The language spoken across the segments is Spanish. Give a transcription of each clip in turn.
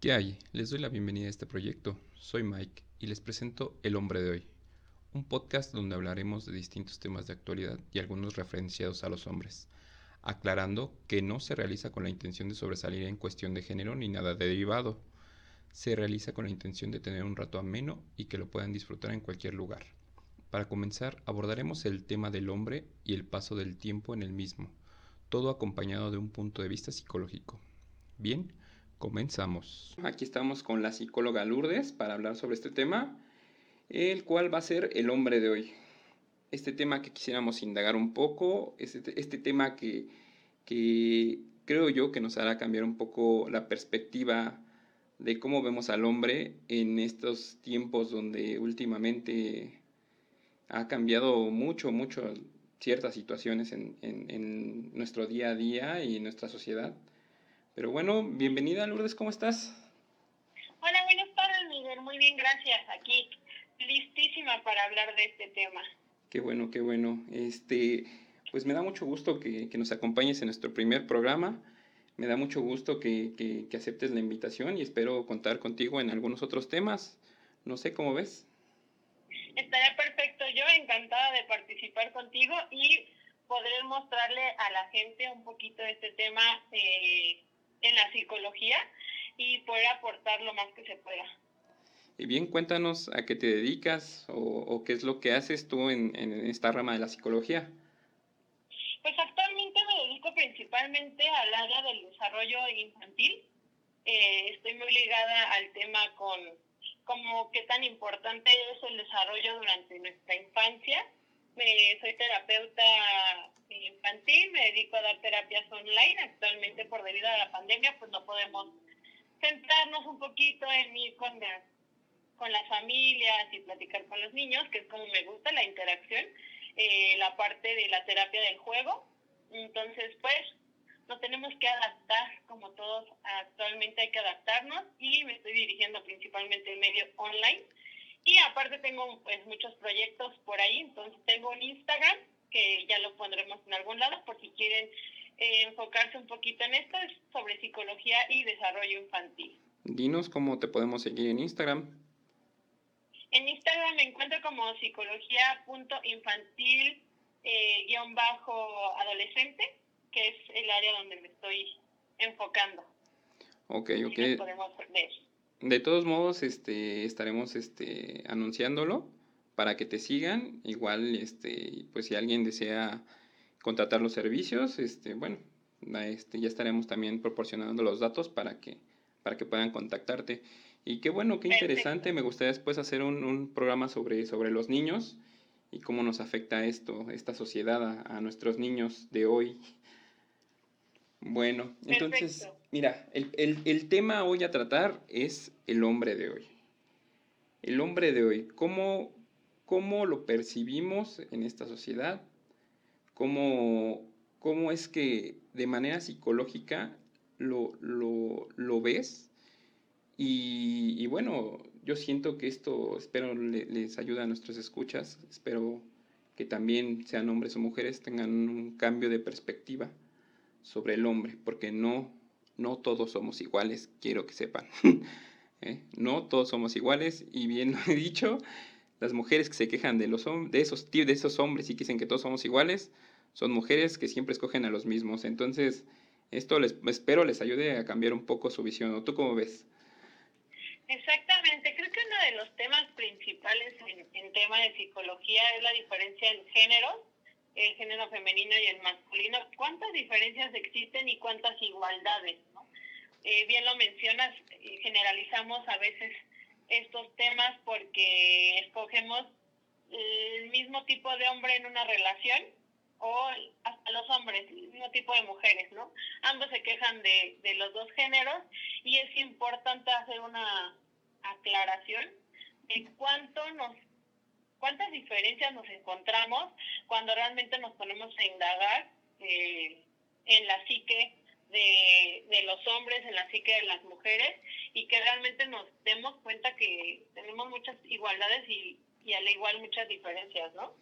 ¿Qué hay? Les doy la bienvenida a este proyecto. Soy Mike y les presento El Hombre de Hoy, un podcast donde hablaremos de distintos temas de actualidad y algunos referenciados a los hombres, aclarando que no se realiza con la intención de sobresalir en cuestión de género ni nada derivado. Se realiza con la intención de tener un rato ameno y que lo puedan disfrutar en cualquier lugar. Para comenzar, abordaremos el tema del hombre y el paso del tiempo en el mismo, todo acompañado de un punto de vista psicológico. Bien, Comenzamos. Aquí estamos con la psicóloga Lourdes para hablar sobre este tema, el cual va a ser el hombre de hoy. Este tema que quisiéramos indagar un poco, este, este tema que, creo yo que nos hará cambiar un poco la perspectiva de cómo vemos al hombre en estos tiempos donde últimamente ha cambiado mucho, mucho ciertas situaciones en, en nuestro día a día y en nuestra sociedad. Pero bueno, bienvenida Lourdes, ¿cómo estás? Hola, buenas tardes Miguel, muy bien, gracias. Aquí listísima para hablar de este tema. Qué bueno, qué bueno. Este, pues me da mucho gusto que, que nos acompañes en nuestro primer programa. Me da mucho gusto que, que, que, aceptes la invitación y espero contar contigo en algunos otros temas. No sé cómo ves. Estaría perfecto. Yo encantada de participar contigo y poder mostrarle a la gente un poquito de este tema eh, en la psicología y poder aportar lo más que se pueda. Y bien, cuéntanos a qué te dedicas o, o qué es lo que haces tú en, en, esta rama de la psicología. Pues actualmente me dedico principalmente al área del desarrollo infantil. Eh, estoy muy ligada al tema con como qué tan importante es el desarrollo durante nuestra infancia. Me, soy terapeuta infantil, me dedico a dar terapias online. Actualmente, por debido a la pandemia, pues no podemos centrarnos un poquito en ir con, la, con las familias y platicar con los niños, que es como me gusta la interacción, eh, la parte de la terapia del juego. Entonces, pues, nos tenemos que adaptar, como todos actualmente hay que adaptarnos, y me estoy dirigiendo principalmente en medio online. Y aparte tengo pues muchos proyectos por ahí, entonces tengo un Instagram que ya lo pondremos en algún lado por si quieren eh, enfocarse un poquito en esto, es sobre psicología y desarrollo infantil. Dinos cómo te podemos seguir en Instagram. En Instagram me encuentro como psicología.infantil eh, guion bajo adolescente, que es el área donde me estoy enfocando. Ok, ok. De todos modos, este, estaremos este, anunciándolo para que te sigan. Igual, este, pues si alguien desea contratar los servicios, este, bueno, este, ya estaremos también proporcionando los datos para que, para que puedan contactarte. Y qué bueno, qué interesante. Me gustaría después hacer un, un programa sobre, sobre los niños y cómo nos afecta esto, esta sociedad a, a nuestros niños de hoy. Bueno, entonces. Mira, el, el, tema hoy a tratar es el hombre de hoy. El hombre de hoy, ¿cómo, cómo lo percibimos en esta sociedad, cómo, cómo es que de manera psicológica lo, lo, lo ves. Y, bueno, yo siento que esto, espero le, les ayude a nuestros escuchas, espero que también sean hombres o mujeres, tengan un cambio de perspectiva sobre el hombre, porque no, no todos somos iguales, quiero que sepan. ¿Eh? No todos somos iguales, y bien lo he dicho, las mujeres que se quejan de, los, de, esos, de esos hombres y que dicen que todos somos iguales, son mujeres que siempre escogen a los mismos. Entonces, esto les espero les ayude a cambiar un poco su visión. ¿O tú cómo ves? Exactamente, creo que uno de los temas principales en, en tema de psicología es la diferencia en género, el género femenino y el masculino. ¿Cuántas diferencias existen y cuántas igualdades? ¿no? Eh, bien lo mencionas, generalizamos a veces estos temas porque escogemos el mismo tipo de hombre en una relación o hasta los hombres, el mismo tipo de mujeres, ¿no? Ambos se quejan de, de los dos géneros y es importante hacer una aclaración de cuánto nos cuántas diferencias nos encontramos cuando realmente nos ponemos a indagar eh, en la psique de, de los hombres, en la psique de las mujeres y que realmente nos demos cuenta que tenemos muchas igualdades y, y al igual muchas diferencias, ¿no?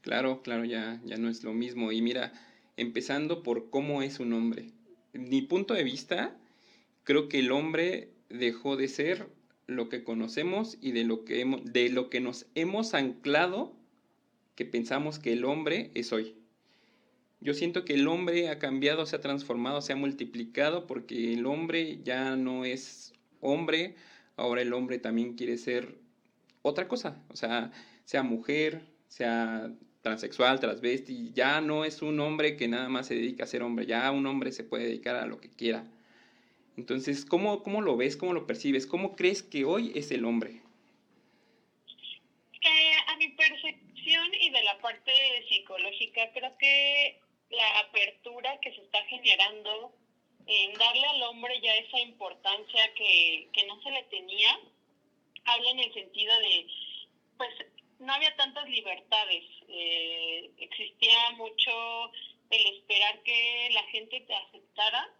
Claro, claro, ya, ya no es lo mismo. Y mira, empezando por cómo es un hombre. Mi punto de vista, creo que el hombre dejó de ser lo que conocemos y de lo que, de lo que nos hemos anclado que pensamos que el hombre es hoy. Yo siento que el hombre ha cambiado, se ha transformado, se ha multiplicado porque el hombre ya no es hombre, ahora el hombre también quiere ser otra cosa, o sea, sea mujer, sea transexual, transvesti, ya no es un hombre que nada más se dedica a ser hombre, ya un hombre se puede dedicar a lo que quiera. Entonces, ¿cómo, cómo lo ves, cómo lo percibes? ¿Cómo crees que hoy es el hombre? Eh, a mi percepción y de la parte psicológica, creo que la apertura que se está generando en darle al hombre ya esa importancia que, que no se le tenía, habla en el sentido de, pues no había tantas libertades, eh, existía mucho el esperar que la gente te aceptara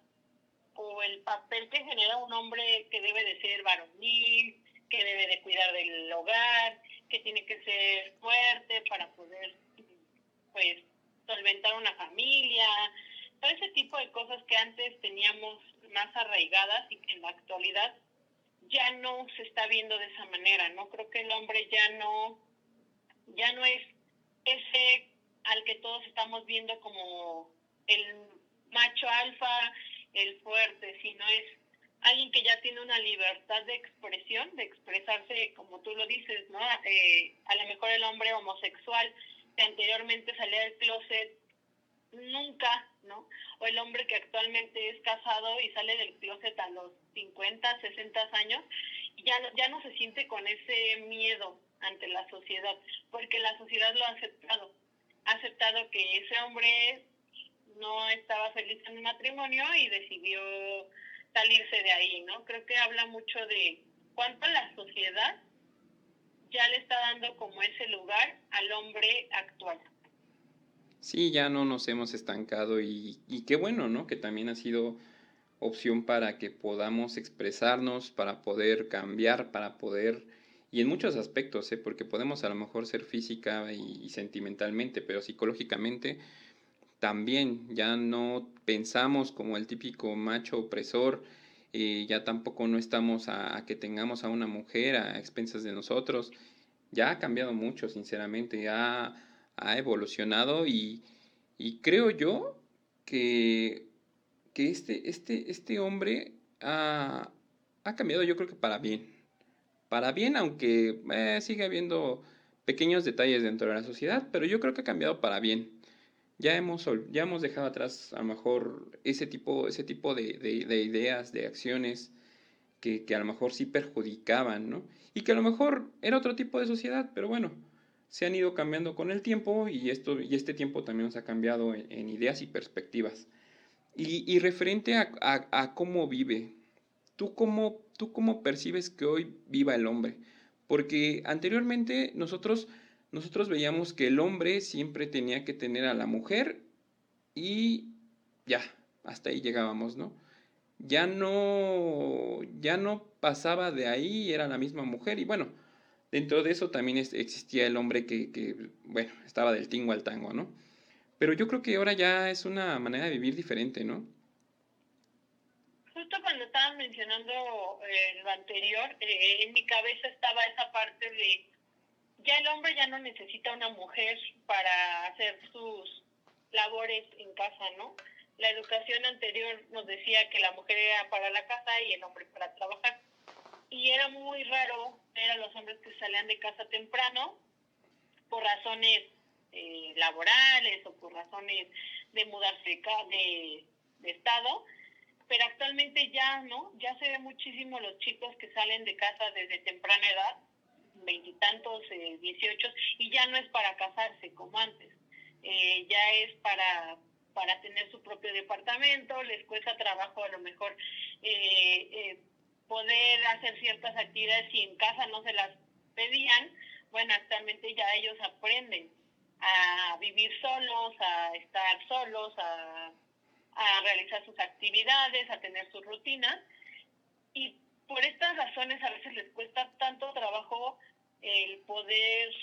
o el papel que genera un hombre que debe de ser varonil, que debe de cuidar del hogar, que tiene que ser fuerte para poder pues solventar una familia, todo ese tipo de cosas que antes teníamos más arraigadas y que en la actualidad ya no se está viendo de esa manera, ¿no? Creo que el hombre ya no, ya no es ese al que todos estamos viendo como el macho alfa, el fuerte, sino es alguien que ya tiene una libertad de expresión, de expresarse como tú lo dices, ¿no? Eh, a lo mejor el hombre homosexual que anteriormente salía del closet nunca, ¿no? O el hombre que actualmente es casado y sale del closet a los 50, 60 años, ya no, ya no se siente con ese miedo ante la sociedad, porque la sociedad lo ha aceptado. Ha aceptado que ese hombre no estaba feliz en el matrimonio y decidió salirse de ahí, ¿no? Creo que habla mucho de cuánto la sociedad ya le está dando como ese lugar al hombre actual. Sí, ya no nos hemos estancado y, qué bueno, ¿no? Que también ha sido opción para que podamos expresarnos, para poder cambiar, para poder, y en muchos aspectos, ¿eh? porque podemos a lo mejor ser física y, sentimentalmente, pero psicológicamente también ya no pensamos como el típico macho opresor, eh, ya tampoco no estamos a, que tengamos a una mujer a expensas de nosotros, ya ha cambiado mucho, sinceramente, ya ha evolucionado y, creo yo que, que este, este, este hombre ha, cambiado yo creo que para bien. Para bien, aunque eh, sigue habiendo pequeños detalles dentro de la sociedad, pero yo creo que ha cambiado para bien. Ya hemos, ya hemos dejado atrás a lo mejor ese tipo, ese tipo de, ideas, de acciones que, que, a lo mejor sí perjudicaban, ¿no? Y que a lo mejor era otro tipo de sociedad, pero bueno, se han ido cambiando con el tiempo y, esto, y este tiempo también nos ha cambiado en, ideas y perspectivas. Y, referente a, cómo vive, ¿tú cómo, ¿tú cómo percibes que hoy viva el hombre? Porque anteriormente nosotros, nosotros veíamos que el hombre siempre tenía que tener a la mujer y ya, hasta ahí llegábamos, ¿no? Ya no, ya no pasaba de ahí, era la misma mujer y bueno, Dentro de eso también existía el hombre que, bueno, estaba del tingo al tango, ¿no? Pero yo creo que ahora ya es una manera de vivir diferente, ¿no? Justo cuando estaban mencionando eh, lo anterior, eh, en mi cabeza estaba esa parte de, ya el hombre ya no necesita una mujer para hacer sus labores en casa, ¿no? La educación anterior nos decía que la mujer era para la casa y el hombre para trabajar y era muy raro ver a los hombres que salían de casa temprano por razones eh, laborales o por razones de mudarse de, de, estado, pero actualmente ya, ¿no? Ya se ve muchísimo los chicos que salen de casa desde temprana edad, veintitantos, eh, dieciocho, y ya no es para casarse como antes, eh, ya es para para tener su propio departamento, les cuesta trabajo a lo mejor eh, eh, poder hacer ciertas actividades si en casa no se las pedían, bueno, actualmente ya ellos aprenden a vivir solos, a estar solos, a, realizar sus actividades, a tener sus rutinas. Y por estas razones a veces les cuesta tanto trabajo el poder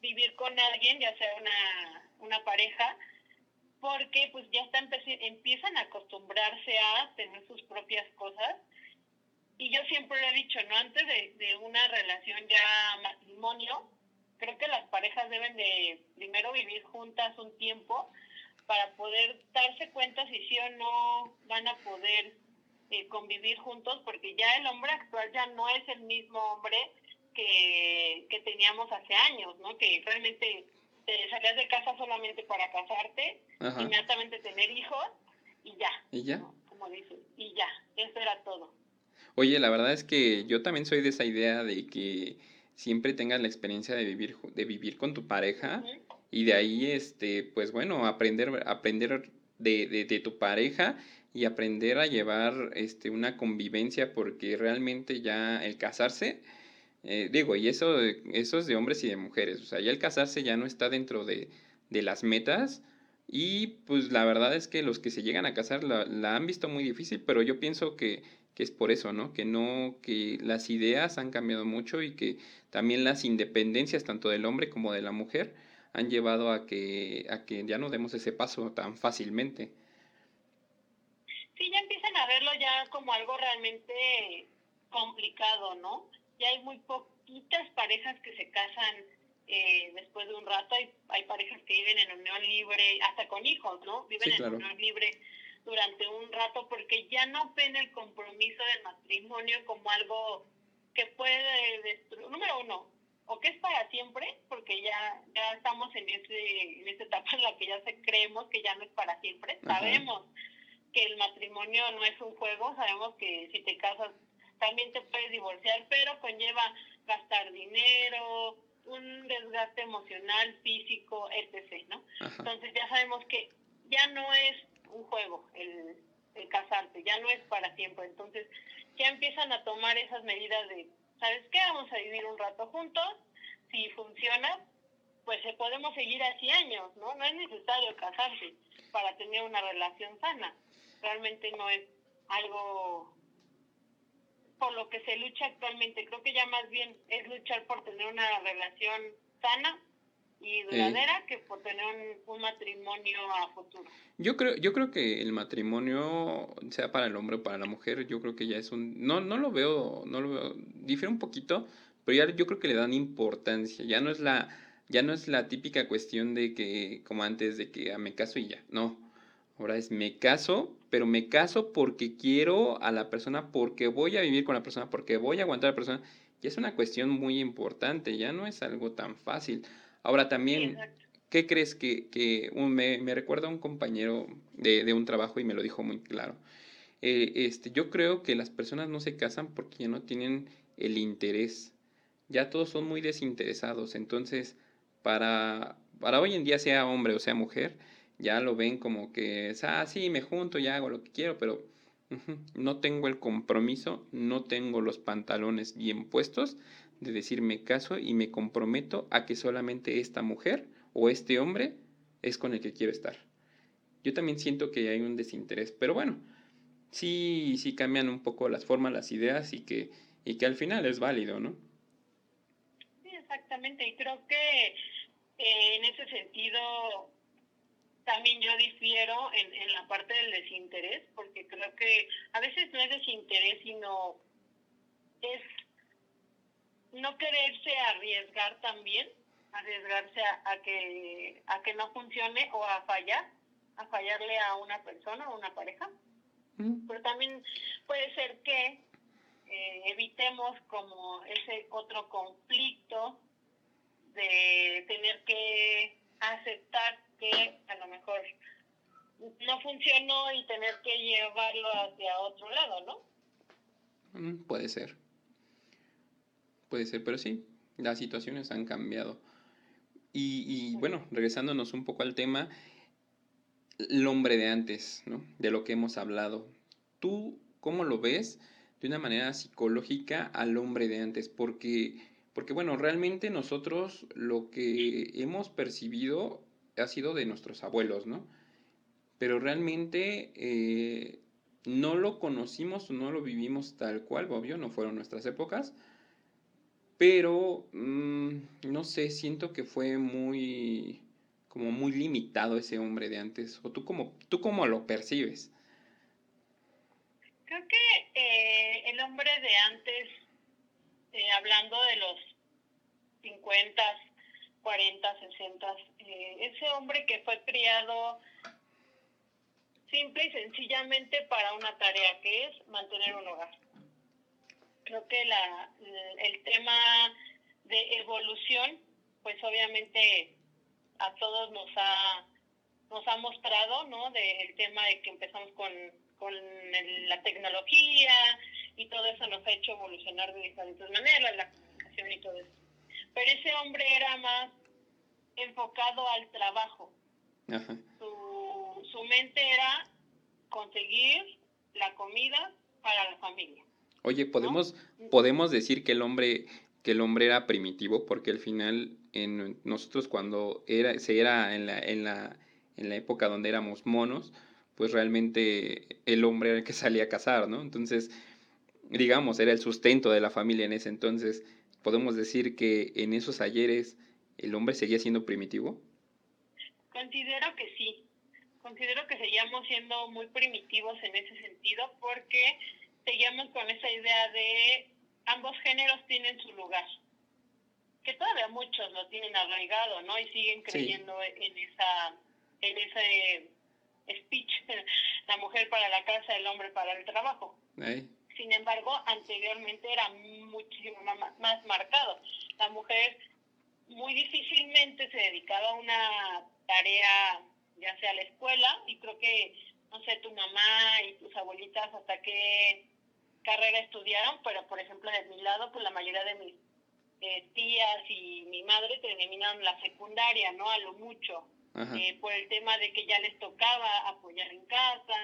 vivir con alguien, ya sea una, una pareja, porque pues ya está empiezan a acostumbrarse a tener sus propias cosas y yo siempre lo he dicho, ¿no? Antes de, de una relación ya matrimonio, creo que las parejas deben de primero vivir juntas un tiempo para poder darse cuenta si sí o no van a poder eh, convivir juntos, porque ya el hombre actual ya no es el mismo hombre que, que teníamos hace años, ¿no? Que realmente te salías de casa solamente para casarte, inmediatamente tener hijos y ya. ¿Y ya? Como dices, y ya, eso era todo. Oye, la verdad es que yo también soy de esa idea de que siempre tengas la experiencia de vivir, de vivir con tu pareja y de ahí, este, pues bueno, aprender, aprender de, de, de, tu pareja y aprender a llevar este, una convivencia porque realmente ya el casarse, eh, digo, y eso, eso es de hombres y de mujeres, o sea, ya el casarse ya no está dentro de, de las metas y pues la verdad es que los que se llegan a casar la, la han visto muy difícil, pero yo pienso que que es por eso, ¿no? Que no, que las ideas han cambiado mucho y que también las independencias, tanto del hombre como de la mujer, han llevado a que, a que ya no demos ese paso tan fácilmente. Sí, ya empiezan a verlo ya como algo realmente complicado, ¿no? Ya hay muy poquitas parejas que se casan eh, después de un rato, hay, hay parejas que viven en unión libre, hasta con hijos, ¿no? Viven en unión libre durante un rato porque ya no ven el compromiso del matrimonio como algo que puede destruir, número uno, o que es para siempre, porque ya, ya estamos en, ese, en esa etapa en la que ya se creemos que ya no es para siempre, sabemos que el matrimonio no es un juego, sabemos que si te casas también te puedes divorciar, pero conlleva gastar dinero, un desgaste emocional, físico, etc., ¿no? Entonces ya sabemos que ya no es un juego el, el casarte, ya no es para siempre. Entonces ya empiezan a tomar esas medidas de, ¿sabes qué? Vamos a vivir un rato juntos, si funciona, pues se podemos seguir así años, ¿no? No es necesario casarse para tener una relación sana. Realmente no es algo por lo que se lucha actualmente. Creo que ya más bien es luchar por tener una relación sana y duradera que por tener un, matrimonio a futuro. Yo creo, yo creo que el matrimonio, sea para el hombre o para la mujer, yo creo que ya es un, no, no lo veo, no lo veo, difiere un poquito, pero ya yo creo que le dan importancia, ya no es la, ya no es la típica cuestión de que, como antes, de que ah, me caso y ya, no, ahora es me caso, pero me caso porque quiero a la persona, porque voy a vivir con la persona, porque voy a aguantar a la persona, y es una cuestión muy importante, ya no es algo tan fácil. Ahora también, ¿qué crees que, que un, me, me, recuerda a un compañero de, de, un trabajo y me lo dijo muy claro? Eh, este, yo creo que las personas no se casan porque ya no tienen el interés. Ya todos son muy desinteresados. Entonces, para, para hoy en día, sea hombre o sea mujer, ya lo ven como que, ah, sí, me junto, ya hago lo que quiero, pero no tengo el compromiso, no tengo los pantalones bien puestos de decirme caso y me comprometo a que solamente esta mujer o este hombre es con el que quiero estar. Yo también siento que hay un desinterés, pero bueno, sí, sí cambian un poco las formas, las ideas y que, y que al final es válido, ¿no? Sí, exactamente, y creo que eh, en ese sentido también yo difiero en, en la parte del desinterés, porque creo que a veces no es desinterés, sino es no quererse arriesgar también, arriesgarse a, que a que no funcione o a fallar, a fallarle a una persona o una pareja. Mm. Pero también puede ser que eh, evitemos como ese otro conflicto de tener que aceptar que a lo mejor no funcionó y tener que llevarlo hacia otro lado, ¿no? Mm, puede ser. Puede ser, pero sí, las situaciones han cambiado. Y, y bueno, regresándonos un poco al tema, el hombre de antes, ¿no? De lo que hemos hablado. ¿Tú cómo lo ves de una manera psicológica al hombre de antes? Porque, porque bueno, realmente nosotros lo que hemos percibido ha sido de nuestros abuelos, ¿no? Pero realmente eh, no lo conocimos no lo vivimos tal cual, obvio, no fueron nuestras épocas, pero mm, no sé, siento que fue muy como muy limitado ese hombre de antes. ¿O tú cómo, tú cómo lo percibes? Creo que eh, el hombre de antes, eh, hablando de los 50, 40, 60, ese hombre que fue criado simple y sencillamente para una tarea que es mantener un hogar. Creo que la, el tema de evolución, pues obviamente a todos nos ha nos ha mostrado, ¿no? Del tema de que empezamos con, con la tecnología y todo eso nos ha hecho evolucionar de diferentes maneras, la comunicación y todo eso. Pero ese hombre era más enfocado al trabajo. Su, su mente era conseguir la comida para la familia. Oye, podemos podemos decir que el hombre que el hombre era primitivo porque al final en nosotros cuando era se era en la en la en la época donde éramos monos, pues realmente el hombre era el que salía a cazar, ¿no? Entonces, digamos, era el sustento de la familia en ese entonces. ¿Podemos decir que en esos ayeres el hombre seguía siendo primitivo? Considero que sí. Considero que seguíamos siendo muy primitivos en ese sentido porque seguíamos con esa idea de ambos géneros tienen su lugar. Que todavía muchos lo tienen arraigado, ¿no? Y siguen creyendo en esa en ese speech, la mujer para la casa, el hombre para el trabajo. Sin embargo, anteriormente era muchísimo más, más marcado. La mujer muy difícilmente se dedicaba a una tarea, ya sea a la escuela, y creo que, no sé, tu mamá y tus abuelitas hasta qué carrera estudiaron, pero por ejemplo, de mi lado, pues la mayoría de mis eh, tías y mi madre terminaron la secundaria, ¿no? A lo mucho. Eh, por el tema de que ya les tocaba apoyar en casa,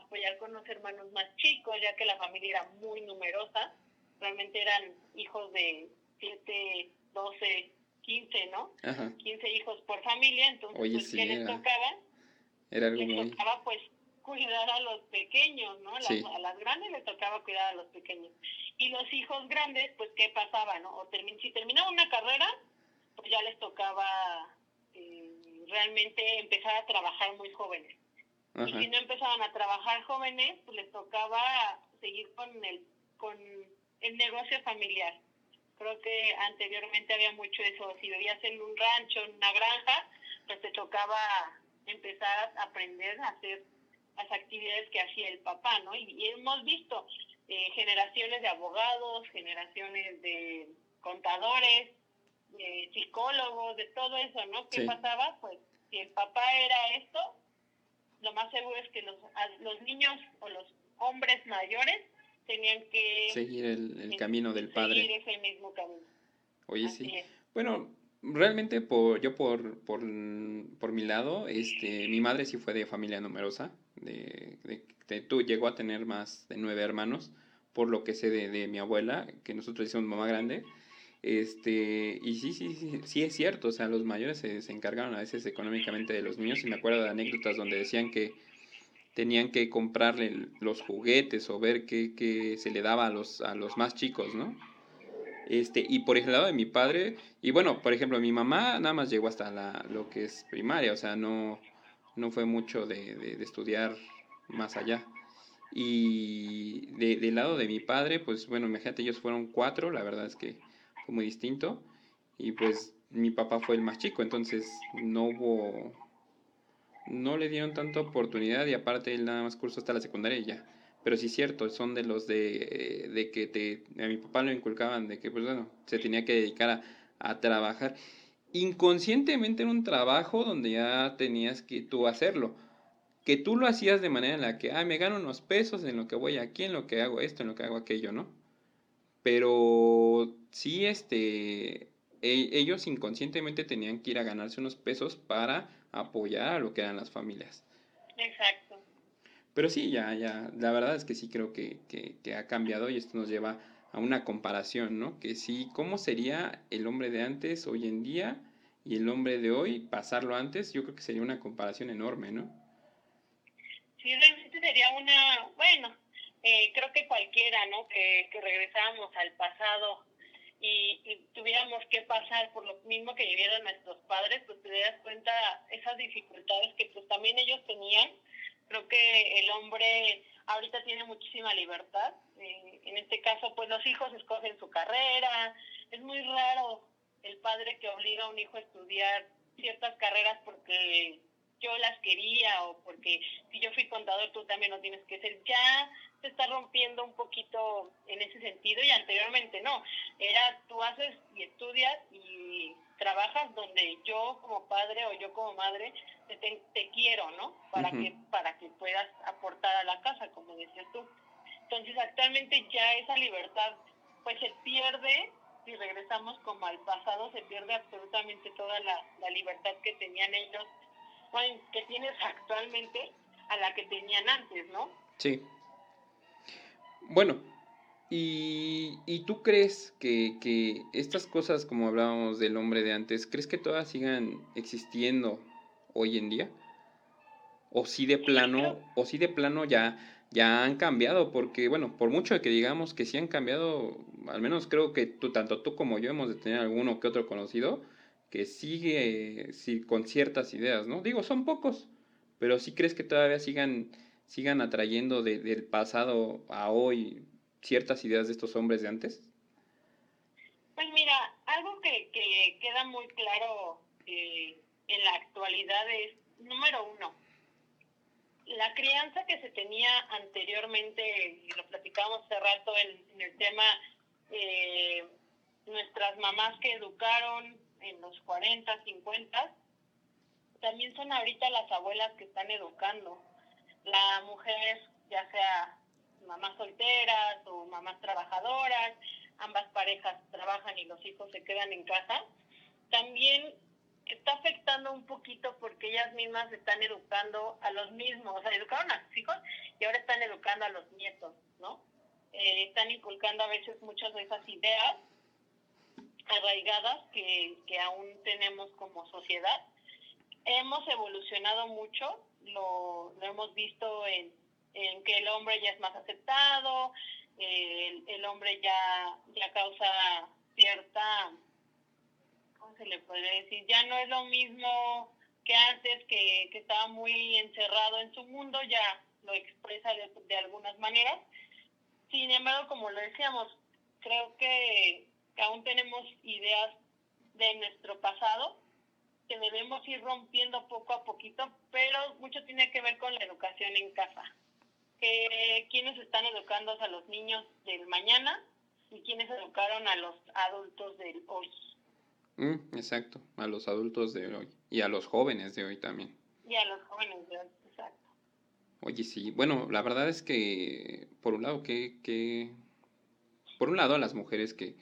apoyar con los hermanos más chicos, ya que la familia era muy numerosa, realmente eran hijos de 7, 12, 15, ¿no? 15 hijos por familia, entonces, pues, ¿qué les tocaba? Era les tocaba, pues, cuidar a los pequeños, ¿no? A las grandes les tocaba cuidar a los pequeños. Y los hijos grandes, pues, ¿qué pasaba, no? O si terminaban una carrera, pues ya les tocaba realmente empezar a trabajar muy jóvenes. Y si no empezaban a trabajar jóvenes, pues les tocaba seguir con el, con el negocio familiar. Creo que anteriormente había mucho eso. Si vivías en un rancho, en una granja, pues te tocaba empezar a aprender a hacer las actividades que hacía el papá, ¿no? Y, hemos visto eh, generaciones de abogados, generaciones de contadores, de psicólogos, de todo eso, ¿no? ¿Qué pasaba? Pues si el papá era esto, lo más seguro es que los, los niños o los hombres mayores tenían que seguir el, camino del padre. Seguir ese mismo camino. Oye, sí. Bueno, realmente por, yo por, por, por, mi lado, este, mi madre sí fue de familia numerosa, de, de, tú llegó a tener más de nueve hermanos, por lo que sé de, de mi abuela, que nosotros hicimos mamá grande, este, y sí, sí, sí, sí es cierto, o sea, los mayores se, se, encargaron a veces económicamente de los niños y me acuerdo de anécdotas donde decían que tenían que comprarle los juguetes o ver qué, qué se le daba a los, a los más chicos, ¿no? Este, y por el lado de mi padre, y bueno, por ejemplo, mi mamá nada más llegó hasta la, lo que es primaria, o sea, no, no fue mucho de, de, estudiar más allá. Y de, del lado de mi padre, pues bueno, imagínate, ellos fueron cuatro, la verdad es que fue muy distinto. Y pues mi papá fue el más chico, entonces no hubo, no le dieron tanta oportunidad y aparte él nada más cursó hasta la secundaria ya. Pero sí es cierto, son de los de, de que te, a mi papá lo inculcaban, de que pues bueno, se tenía que dedicar a, a trabajar inconscientemente en un trabajo donde ya tenías que tú hacerlo. Que tú lo hacías de manera en la que, ah, me gano unos pesos en lo que voy aquí, en lo que hago esto, en lo que hago aquello, ¿no? Pero sí, este, e, ellos inconscientemente tenían que ir a ganarse unos pesos para apoyar a lo que eran las familias. Exacto. Pero sí, ya, ya, la verdad es que sí creo que, que, que, ha cambiado y esto nos lleva a una comparación, ¿no? Que sí, ¿cómo sería el hombre de antes hoy en día y el hombre de hoy pasarlo antes? Yo creo que sería una comparación enorme, ¿no? Sí, realmente sería una, bueno, eh, creo que cualquiera, ¿no? Que, que regresáramos al pasado y, tuviéramos que pasar por lo mismo que vivieron nuestros padres, pues te das cuenta esas dificultades que pues también ellos tenían Creo que el hombre ahorita tiene muchísima libertad. Eh, en este caso, pues los hijos escogen su carrera. Es muy raro el padre que obliga a un hijo a estudiar ciertas carreras porque yo las quería o porque si yo fui contador tú también lo tienes que ser. Ya se está rompiendo un poquito en ese sentido y anteriormente no. Era tú haces y estudias y trabajas donde yo como padre o yo como madre te, te quiero, ¿no? Para que para que puedas aportar a la casa, como decías tú. Entonces actualmente ya esa libertad pues se pierde si regresamos como al pasado se pierde absolutamente toda la, la libertad que tenían ellos que tienes actualmente a la que tenían antes, ¿no? Sí. Bueno, ¿y, y tú crees que, que, estas cosas, como hablábamos del hombre de antes, crees que todas sigan existiendo hoy en día? ¿O si de plano, o si de plano ya, ya han cambiado? Porque, bueno, por mucho que digamos que sí han cambiado, al menos creo que tú, tanto tú como yo hemos de tener alguno que otro conocido, que sigue sí, con ciertas ideas, ¿no? Digo, son pocos, pero sí crees que todavía sigan, sigan atrayendo del pasado a hoy ciertas ideas de estos hombres de antes? Pues mira, algo que, que queda muy claro eh, en la actualidad es, número uno, la crianza que se tenía anteriormente, y lo platicábamos hace rato en, el tema, eh, nuestras mamás que educaron, en los 40, 50, también son ahorita las abuelas que están educando. La mujer, ya sea mamás solteras o mamás trabajadoras, ambas parejas trabajan y los hijos se quedan en casa, también está afectando un poquito porque ellas mismas están educando a los mismos, o sea, educaron a sus hijos y ahora están educando a los nietos, ¿no? Eh, están inculcando a veces muchas de esas ideas arraigadas que, que aún tenemos como sociedad. Hemos evolucionado mucho, lo, lo hemos visto en, en, que el hombre ya es más aceptado, el, el, hombre ya, ya causa cierta, ¿cómo se le puede decir? Ya no es lo mismo que antes, que, que estaba muy encerrado en su mundo, ya lo expresa de, de algunas maneras. Sin embargo, como lo decíamos, creo que que aún tenemos ideas de nuestro pasado que debemos ir rompiendo poco a poquito, pero mucho tiene que ver con la educación en casa. Que quienes están educando a los niños del mañana y quienes educaron a los adultos del hoy. Mm, exacto, a los adultos de hoy y a los jóvenes de hoy también. Y a los jóvenes de hoy, exacto. Oye, sí, bueno, la verdad es que, por un lado, que, que por un lado, a las mujeres que,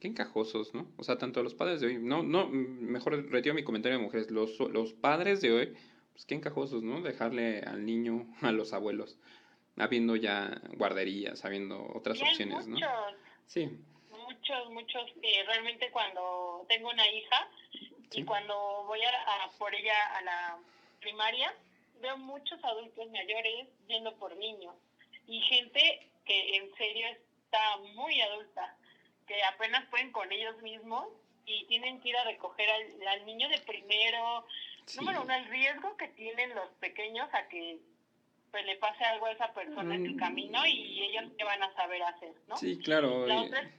qué encajosos, ¿no? O sea, tanto los padres de hoy, no, no, mejor retiro mi comentario de mujeres, los, los padres de hoy, pues qué encajosos, ¿no? Dejarle al niño a los abuelos, habiendo ya guarderías, habiendo otras opciones, muchos, ¿no? Sí. Muchos, muchos, eh, realmente cuando tengo una hija y cuando voy a, por ella a la primaria, veo muchos adultos mayores yendo por niños y gente que en serio está muy adulta que apenas pueden con ellos mismos y tienen que ir a recoger al, niño de primero. Número uno, el riesgo que tienen los pequeños a que pues le pase algo a esa persona en el mm. camino y ellos qué van a saber hacer, ¿no? Sí, claro. La otra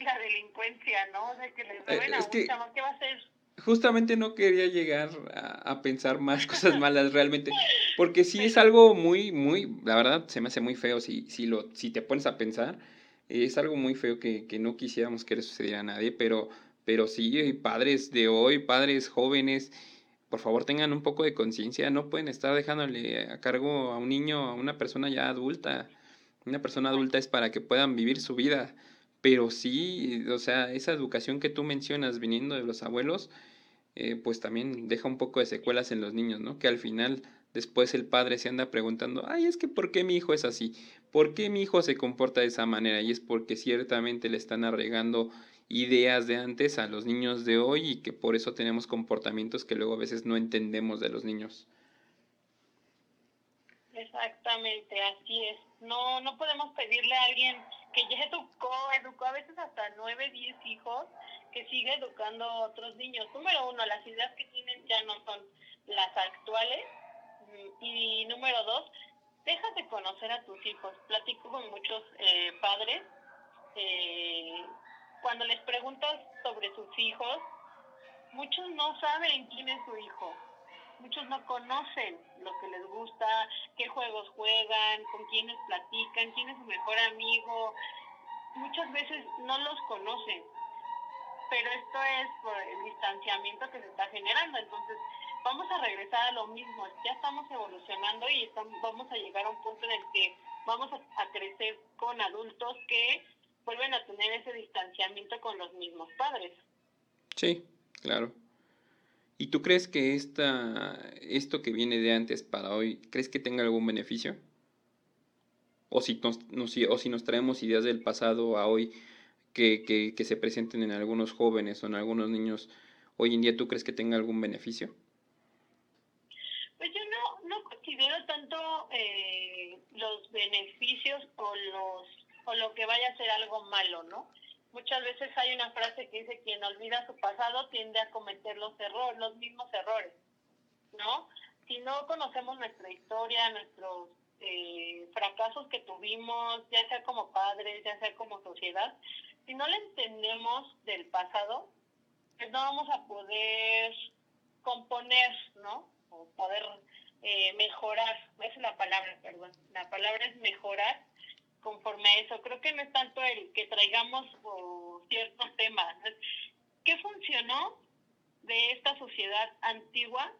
la delincuencia, ¿no? O sea, que les roben eh, a un ¿qué va a hacer? Justamente no quería llegar a, a, pensar más cosas malas realmente, porque sí es algo muy, muy, la verdad se me hace muy feo si, si, lo, si te pones a pensar, es algo muy feo que, que, no quisiéramos que le sucediera a nadie, pero, pero sí, padres de hoy, padres jóvenes, por favor tengan un poco de conciencia, no pueden estar dejándole a cargo a un niño, a una persona ya adulta. Una persona adulta es para que puedan vivir su vida, pero sí, o sea, esa educación que tú mencionas viniendo de los abuelos, eh, pues también deja un poco de secuelas en los niños, ¿no? Que al final después el padre se anda preguntando, ay, es que ¿por qué mi hijo es así? ¿Por qué mi hijo se comporta de esa manera? Y es porque ciertamente le están arregando ideas de antes a los niños de hoy y que por eso tenemos comportamientos que luego a veces no entendemos de los niños. Exactamente, así es. No, no podemos pedirle a alguien que ya educó, educó a veces hasta nueve, diez hijos, que siga educando a otros niños. Número uno, las ideas que tienen ya no son las actuales Y número dos, deja de conocer a tus hijos. Platico con muchos eh, padres. Eh, cuando les preguntas sobre sus hijos, muchos no saben quién es su hijo. Muchos no conocen lo que les gusta, qué juegos juegan, con quiénes platican, quién es su mejor amigo. Muchas veces no los conocen pero esto es por el distanciamiento que se está generando. Entonces, vamos a regresar a lo mismo. Ya estamos evolucionando y vamos a llegar a un punto en el que vamos a, crecer con adultos que vuelven a tener ese distanciamiento con los mismos padres. Sí, claro. ¿Y tú crees que esta, esto que viene de antes para hoy, crees que tenga algún beneficio? O si, o si nos traemos ideas del pasado a hoy, que, que, se presenten en algunos jóvenes o en algunos niños hoy en día, ¿tú crees que tenga algún beneficio? Pues yo no, no considero tanto eh, los beneficios o, los, o lo que vaya a ser algo malo, ¿no? Muchas veces hay una frase que dice, quien olvida su pasado tiende a cometer los errores, los mismos errores, ¿no? Si no conocemos nuestra historia, nuestros eh, fracasos que tuvimos, ya sea como padres, ya sea como sociedad, si no le entendemos del pasado, pues no vamos a poder componer, ¿no? Eh, mejorar, esa es la palabra, perdón, la palabra es mejorar conforme a eso. Creo que no es tanto el que traigamos ciertos temas. ¿Qué funcionó de esta sociedad antigua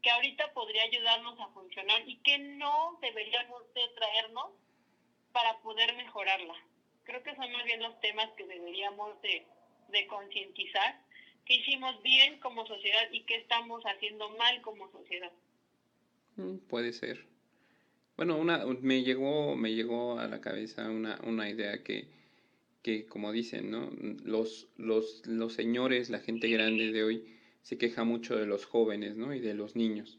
que ahorita podría ayudarnos a funcionar y que no deberíamos de traernos para poder mejorarla? creo que son más bien los temas que deberíamos de, concientizar, qué hicimos bien como sociedad y qué estamos haciendo mal como sociedad. Puede ser. Bueno, una, me llegó, me llegó a la cabeza una, una idea que, que, como dicen, ¿no? Los, los, los señores, la gente grande de hoy, se queja mucho de los jóvenes, ¿no? Y de los niños.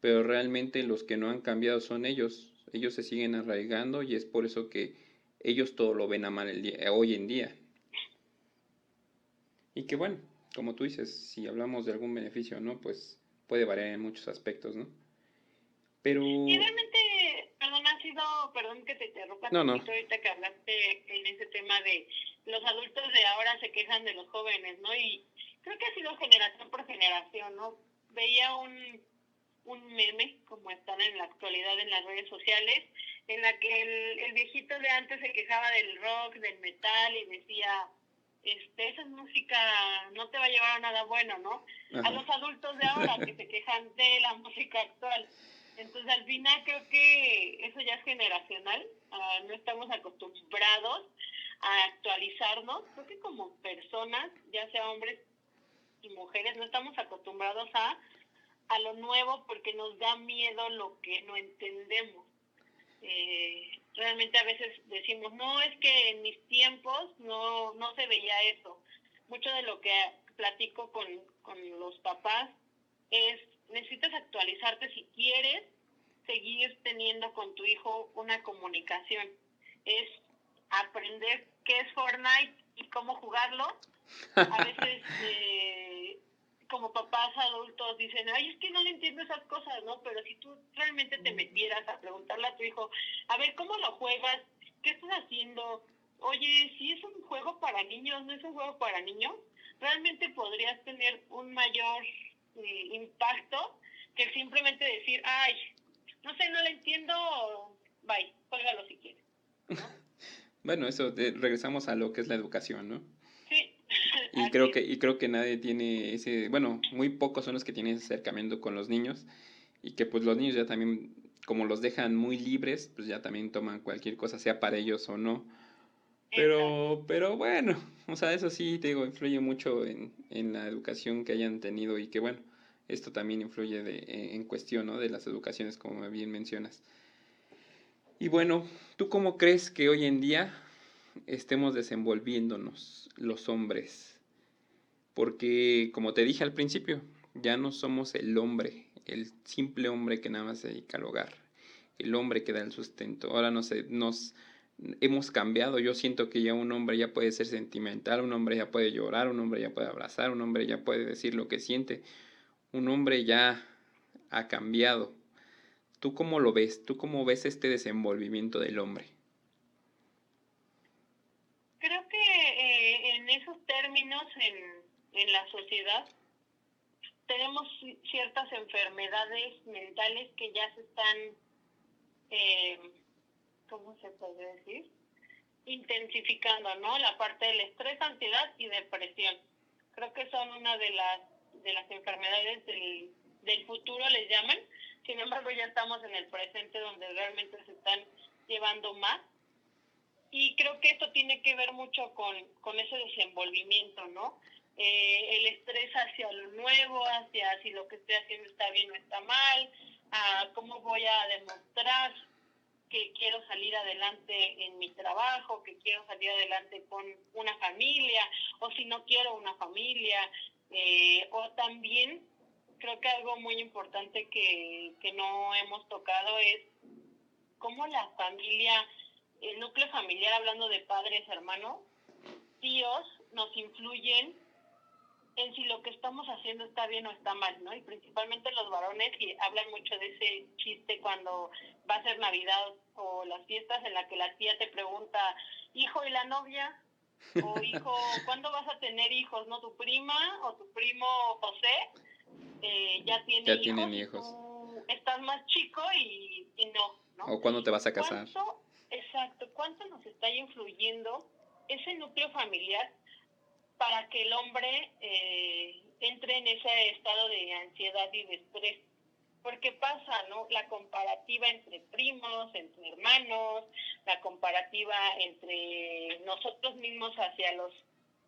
Pero realmente los que no han cambiado son ellos. Ellos se siguen arraigando y es por eso que ellos todo lo ven a mal el día, eh, hoy en día. Y que bueno, como tú dices, si hablamos de algún beneficio, ¿no? Pues puede variar en muchos aspectos, ¿no? Pero... Y realmente, perdón, ha sido, perdón que te interrumpa, no, no. ahorita que hablaste en ese tema de los adultos de ahora se quejan de los jóvenes, ¿no? Y creo que ha sido generación por generación, ¿no? Veía un, un meme, como están en la actualidad en las redes sociales, en la que el, el viejito de antes se quejaba del rock, del metal y decía, este, esa música no te va a llevar a nada bueno, ¿no? A los adultos de ahora que se quejan de la música actual. Entonces al final creo que eso ya es generacional, ah, no estamos acostumbrados a actualizarnos, creo que como personas, ya sea hombres y mujeres, no estamos acostumbrados a, a lo nuevo porque nos da miedo lo que no entendemos. Eh, realmente a veces decimos, no, es que en mis tiempos no, no se veía eso. Mucho de lo que platico con, con los papás es, necesitas actualizarte si quieres seguir teniendo con tu hijo una comunicación. Es aprender qué es Fortnite y cómo jugarlo. A veces eh, como papás adultos dicen, ay, es que no le entiendo esas cosas, ¿no? Pero si tú realmente te metieras a preguntarle a tu hijo, a ver, ¿cómo lo juegas? ¿Qué estás haciendo? Oye, si es un juego para niños, no es un juego para niños, realmente podrías tener un mayor eh, impacto que simplemente decir, ay, no sé, no le entiendo, bye, juégalo si quieres. bueno, eso, regresamos a lo que es la educación, ¿no? Y creo que, y creo que nadie tiene ese, bueno, muy pocos son los que tienen ese acercamiento con los niños y que pues los niños ya también, como los dejan muy libres, pues ya también toman cualquier cosa, sea para ellos o no. Pero, pero bueno, o sea, eso sí, te digo, influye mucho en, en la educación que hayan tenido y que bueno, esto también influye de, en cuestión, ¿no? De las educaciones, como bien mencionas. Y bueno, ¿tú cómo crees que hoy en día estemos desenvolviéndonos los hombres porque, como te dije al principio, ya no somos el hombre, el simple hombre que nada más se dedica al hogar, el hombre que da el sustento. Ahora nos, nos hemos cambiado. Yo siento que ya un hombre ya puede ser sentimental, un hombre ya puede llorar, un hombre ya puede abrazar, un hombre ya puede decir lo que siente. Un hombre ya ha cambiado. ¿Tú cómo lo ves? ¿Tú cómo ves este desenvolvimiento del hombre? Creo que eh, en esos términos, en, en la sociedad, tenemos ciertas enfermedades mentales que ya se están, eh, ¿cómo se puede decir? Intensificando, ¿no? La parte del estrés, ansiedad y depresión. Creo que son una de las, de las enfermedades del, del futuro, les llaman. Sin embargo, ya estamos en el presente donde realmente se están llevando más. Y creo que esto tiene que ver mucho con, con ese desenvolvimiento, ¿no? Eh, el estrés hacia lo nuevo, hacia si lo que estoy haciendo está bien o está mal, cómo voy a demostrar que quiero salir adelante en mi trabajo, que quiero salir adelante con una familia, o si no quiero una familia, eh, o también creo que algo muy importante que, que no hemos tocado es cómo la familia, el núcleo familiar, hablando de padres, hermanos, tíos, nos influyen en si lo que estamos haciendo está bien o está mal, ¿no? Y principalmente los varones y hablan mucho de ese chiste cuando va a ser Navidad o las fiestas en la que la tía te pregunta, hijo y la novia, o hijo, ¿cuándo vas a tener hijos? ¿No? Tu prima o tu primo José eh, ya tiene ya hijos. Tienen hijos. Tú estás más chico y, y no, ¿no? O cuándo te vas a casar. ¿Cuánto, exacto, ¿cuánto nos está influyendo ese núcleo familiar para que el hombre eh, entre en ese estado de ansiedad y de estrés. Porque pasa, ¿no? La comparativa entre primos, entre hermanos, la comparativa entre nosotros mismos hacia los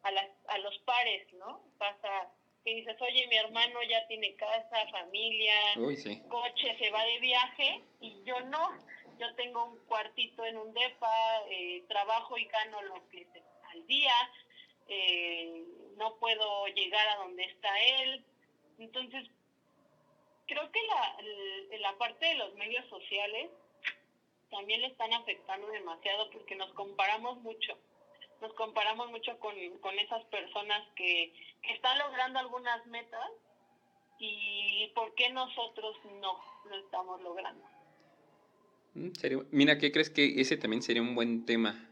a, las, a los pares, ¿no? Pasa que dices, oye, mi hermano ya tiene casa, familia, Uy, sí. coche, se va de viaje y yo no. Yo tengo un cuartito en un depa, eh, trabajo y gano lo que al día, eh, no puedo llegar a donde está él. Entonces, creo que la, la parte de los medios sociales también le están afectando demasiado porque nos comparamos mucho. Nos comparamos mucho con, con esas personas que, que están logrando algunas metas y por qué nosotros no lo estamos logrando. Mm, mira, ¿qué crees que ese también sería un buen tema?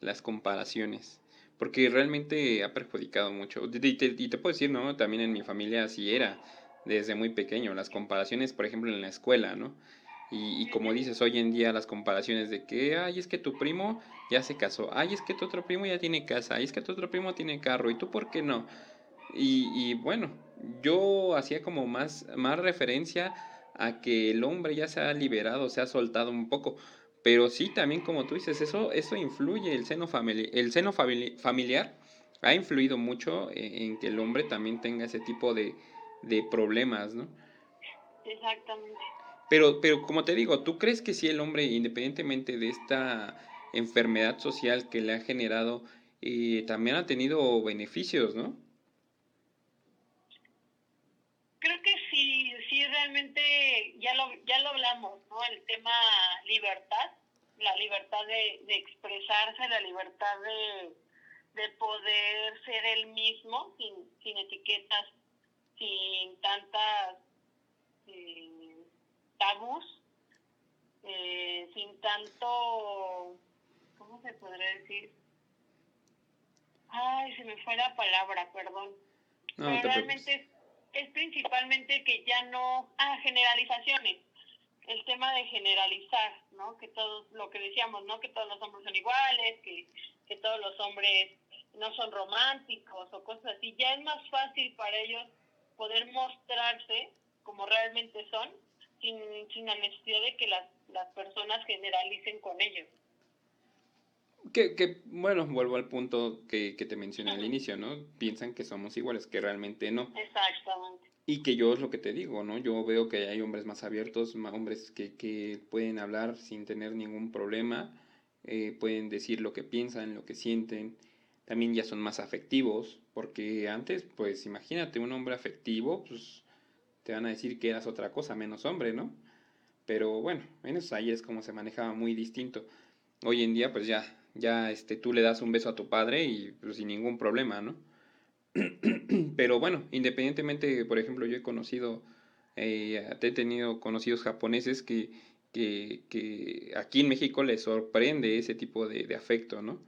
Las comparaciones porque realmente ha perjudicado mucho. Y te, y te, puedo decir, ¿no? También en mi familia así era, desde muy pequeño, las comparaciones, por ejemplo, en la escuela, ¿no? Y, como dices, hoy en día las comparaciones de que, ay, es que tu primo ya se casó, ay, es que tu otro primo ya tiene casa, ay, es que tu otro primo tiene carro, ¿y tú por qué no? Y, y bueno, yo hacía como más, más referencia a que el hombre ya se ha liberado, se ha soltado un poco, pero sí, también como tú dices, eso, eso influye, el seno, famili el seno familiar ha influido mucho en, que el hombre también tenga ese tipo de, de problemas, ¿no? Exactamente. Pero, pero como te digo, ¿tú crees que si el hombre, independientemente de esta enfermedad social que le ha generado, eh, también ha tenido beneficios, ¿no? Creo que sí, realmente ya lo, ya lo hablamos, ¿no? El tema libertad, la libertad de, de expresarse, la libertad de, de poder ser él mismo, sin, sin etiquetas, sin tantas eh, tabús, eh, sin tanto, ¿cómo se podría decir? Ay, se me fue la palabra, perdón. No, Pero te realmente es, principalmente que ya no, ah, generalizaciones el tema de generalizar, ¿no? Que todos, lo que decíamos, ¿no? Que todos los hombres son iguales, que, que todos los hombres no son románticos o cosas así. Ya es más fácil para ellos poder mostrarse como realmente son sin, sin la necesidad de que las, las personas generalicen con ellos. Que, que, bueno, vuelvo al punto que, que te mencioné al inicio, ¿no? Piensan que somos iguales, que realmente no. Exactamente. Y que yo es lo que te digo, ¿no? Yo veo que hay hombres más abiertos, hombres que, que pueden hablar sin tener ningún problema, eh, pueden decir lo que piensan, lo que sienten, también ya son más afectivos, porque antes, pues imagínate, un hombre afectivo, pues te van a decir que eras otra cosa, menos hombre, ¿no? Pero bueno, en esos es como se manejaba muy distinto. Hoy en día, pues ya, ya este, tú le das un beso a tu padre y pues, sin ningún problema, ¿no? Pero bueno, independientemente, por ejemplo, yo he conocido Eh, he tenido conocidos japoneses que, que, que, aquí en México les sorprende ese tipo de, de afecto, ¿no?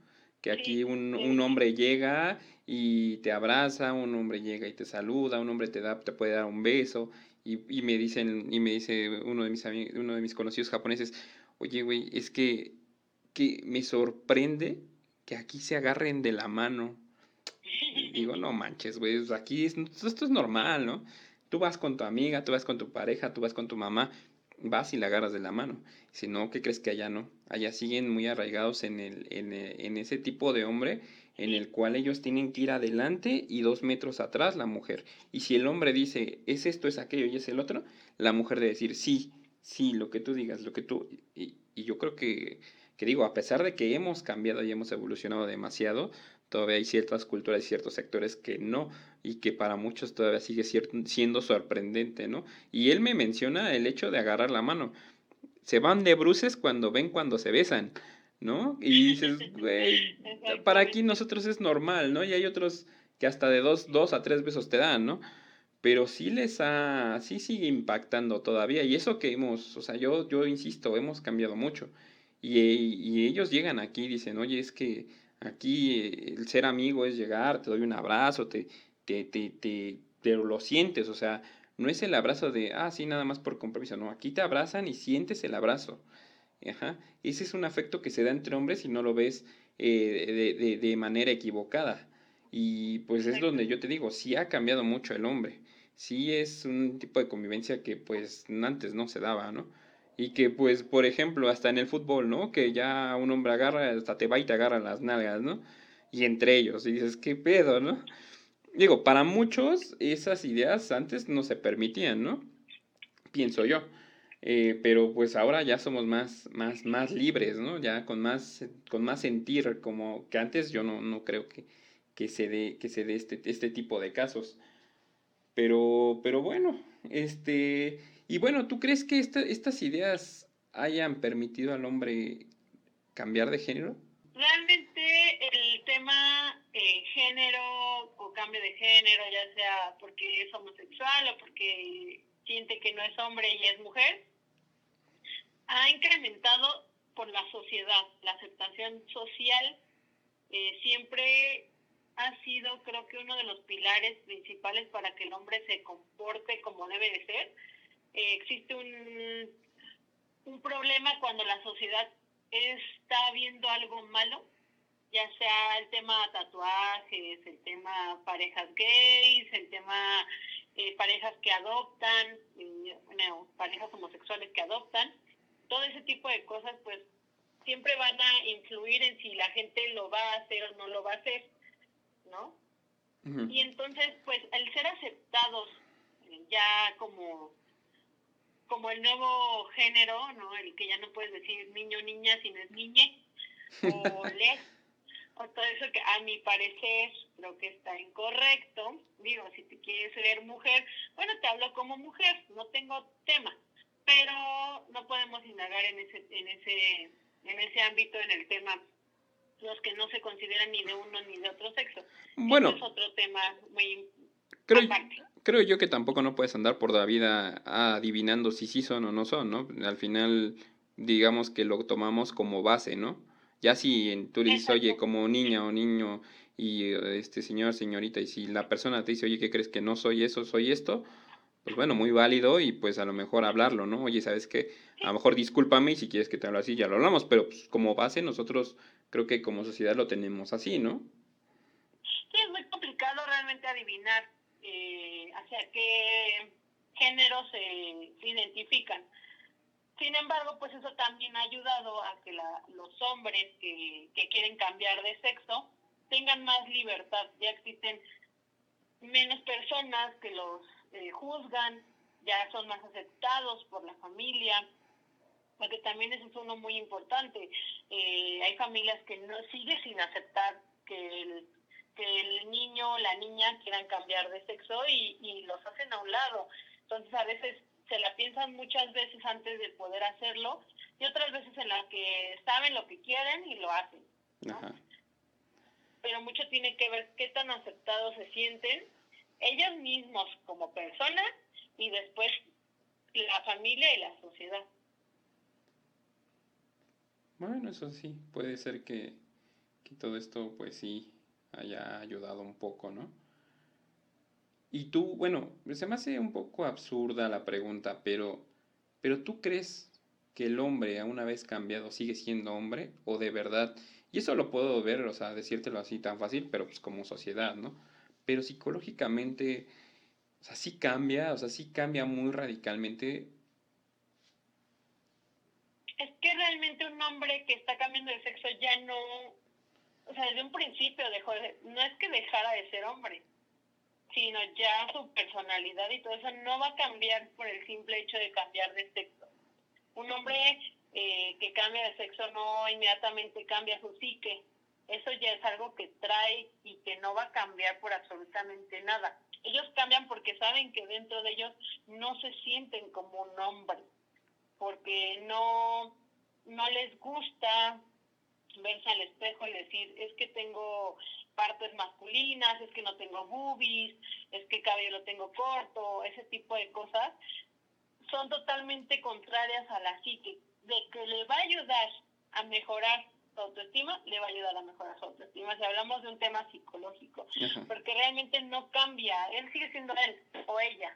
Que aquí un, un, hombre llega y te abraza, un hombre llega y te saluda, un hombre te da, te puede dar un beso, y, y me dicen, y me dice uno de mis uno de mis conocidos japoneses, oye, güey, es que, que me sorprende que aquí se agarren de la mano. digo, no manches, güey, aquí esto es normal, ¿no? Tú vas con tu amiga, tú vas con tu pareja, tú vas con tu mamá, vas y la agarras de la mano. Si no, ¿qué crees que allá no? Allá siguen muy arraigados en, el, en, en ese tipo de hombre en el cual ellos tienen que ir adelante y dos metros atrás la mujer. Y si el hombre dice, es esto, es aquello y es el otro, la mujer debe decir, sí, sí, lo que tú digas, lo que tú... Y, y yo creo que, que digo, a pesar de que hemos cambiado y hemos evolucionado demasiado, todavía hay ciertas culturas y ciertos sectores que no, y que para muchos todavía sigue siendo sorprendente, ¿no? Y él me menciona el hecho de agarrar la mano. Se van de bruces cuando ven cuando se besan, ¿no? Y dices, güey, para aquí nosotros es normal, ¿no? Y hay otros que hasta de dos, dos a tres besos te dan, ¿no? Pero sí les ha, sí sigue impactando todavía. Y eso que hemos, o sea, yo, yo insisto, hemos cambiado mucho. Y, y ellos llegan aquí y dicen, oye, es que aquí eh, el ser amigo es llegar, te doy un abrazo, te, te, te, te, pero lo sientes, o sea, no es el abrazo de, ah, sí, nada más por compromiso, no, aquí te abrazan y sientes el abrazo. Ajá. Ese es un afecto que se da entre hombres y no lo ves eh, de, de, de, manera equivocada. Y pues es donde yo te digo, sí ha cambiado mucho el hombre sí es un tipo de convivencia que pues antes no se daba, ¿no? Y que pues, por ejemplo, hasta en el fútbol, ¿no? Que ya un hombre agarra, hasta te va y te agarra las nalgas, ¿no? Y entre ellos, y dices, ¿qué pedo, no? Digo, para muchos esas ideas antes no se permitían, ¿no? Pienso yo. Eh, pero pues ahora ya somos más, más, más libres, ¿no? Ya con más, con más sentir, como que antes yo no, no creo que, que se dé, que se dé este, este tipo de casos. Pero, pero bueno, este, y bueno, ¿tú crees que estas ideas hayan permitido al hombre cambiar de género? Realmente el tema eh, género o cambio de género, ya sea porque es homosexual o porque siente que no es hombre y es mujer, ha incrementado por la sociedad, la aceptación social. Eh, siempre ha sido creo que uno de los pilares principales para que el hombre se comporte como debe de ser. Eh, existe un, un problema cuando la sociedad está viendo algo malo, ya sea el tema tatuajes, el tema parejas gays, el tema eh, parejas que adoptan, eh, parejas homosexuales que adoptan, todo ese tipo de cosas pues siempre van a influir en si la gente lo va a hacer o no lo va a hacer. ¿no? Y entonces, pues, el ser aceptados ya como, como el nuevo género, ¿no? El que ya no puedes decir niño, niña, sino es niñe, o les, o todo eso que a mi parecer creo que está incorrecto. Digo, si te quieres ver mujer, bueno, te hablo como mujer, no tengo tema, pero no podemos indagar en ese, en ese, en ese ámbito, en el tema los que no se consideran ni de uno ni de otro sexo. Bueno. es otro tema muy creo, Creo yo que tampoco no puedes andar por la vida adivinando si sí son o no son, ¿no? Al final, digamos que lo tomamos como base, ¿no? Ya si tú dices, oye, como niña o niño, y este señor, señorita, y si la persona te dice, oye, ¿qué crees que no soy eso, soy esto? Pues bueno, muy válido y pues a lo mejor hablarlo, ¿no? Oye, ¿sabes qué? A lo mejor discúlpame y si quieres que te hable así, ya lo hablamos, pero pues, como base nosotros creo que como sociedad lo tenemos así, ¿no? Sí, es muy complicado realmente adivinar eh, hacia qué género se, identifican. Sin embargo, pues eso también ha ayudado a que los hombres que, quieren cambiar de sexo tengan más libertad. Ya existen menos personas que los eh, juzgan, ya son más aceptados por la familia, porque también eso es uno muy importante. Eh, hay familias que no sigue sin aceptar que el, que el niño o la niña quieran cambiar de sexo y, y los hacen a un lado. Entonces a veces se la piensan muchas veces antes de poder hacerlo y otras veces en las que saben lo que quieren y lo hacen. Pero mucho tiene que ver qué tan aceptados se sienten ellos mismos como personas y después la familia y la sociedad. Bueno, eso sí, puede ser que, que todo esto pues sí haya ayudado un poco, ¿no? Y tú, bueno, se me hace un poco absurda la pregunta, pero, pero ¿tú crees que el hombre, a una vez cambiado, sigue siendo hombre? ¿O de verdad? Y eso lo puedo ver, o sea, decírtelo así tan fácil, pero pues como sociedad, ¿no? Pero psicológicamente, o sea, sí cambia, o sea, sí cambia muy radicalmente es que realmente un hombre que está cambiando de sexo ya no, o sea, desde un principio dejó de, no es que dejara de ser hombre, sino ya su personalidad y todo eso no va a cambiar por el simple hecho de cambiar de sexo. Un hombre eh, que cambia de sexo no inmediatamente cambia su psique. Eso ya es algo que trae y que no va a cambiar por absolutamente nada. Ellos cambian porque saben que dentro de ellos no se sienten como un hombre porque no, no les gusta verse al espejo y decir, es que tengo partes masculinas, es que no tengo boobies, es que cabello lo tengo corto, ese tipo de cosas, son totalmente contrarias a la psique. De que le va a ayudar a mejorar su autoestima, le va a ayudar a mejorar su autoestima. Si hablamos de un tema psicológico, porque realmente no cambia, él sigue siendo él o ella,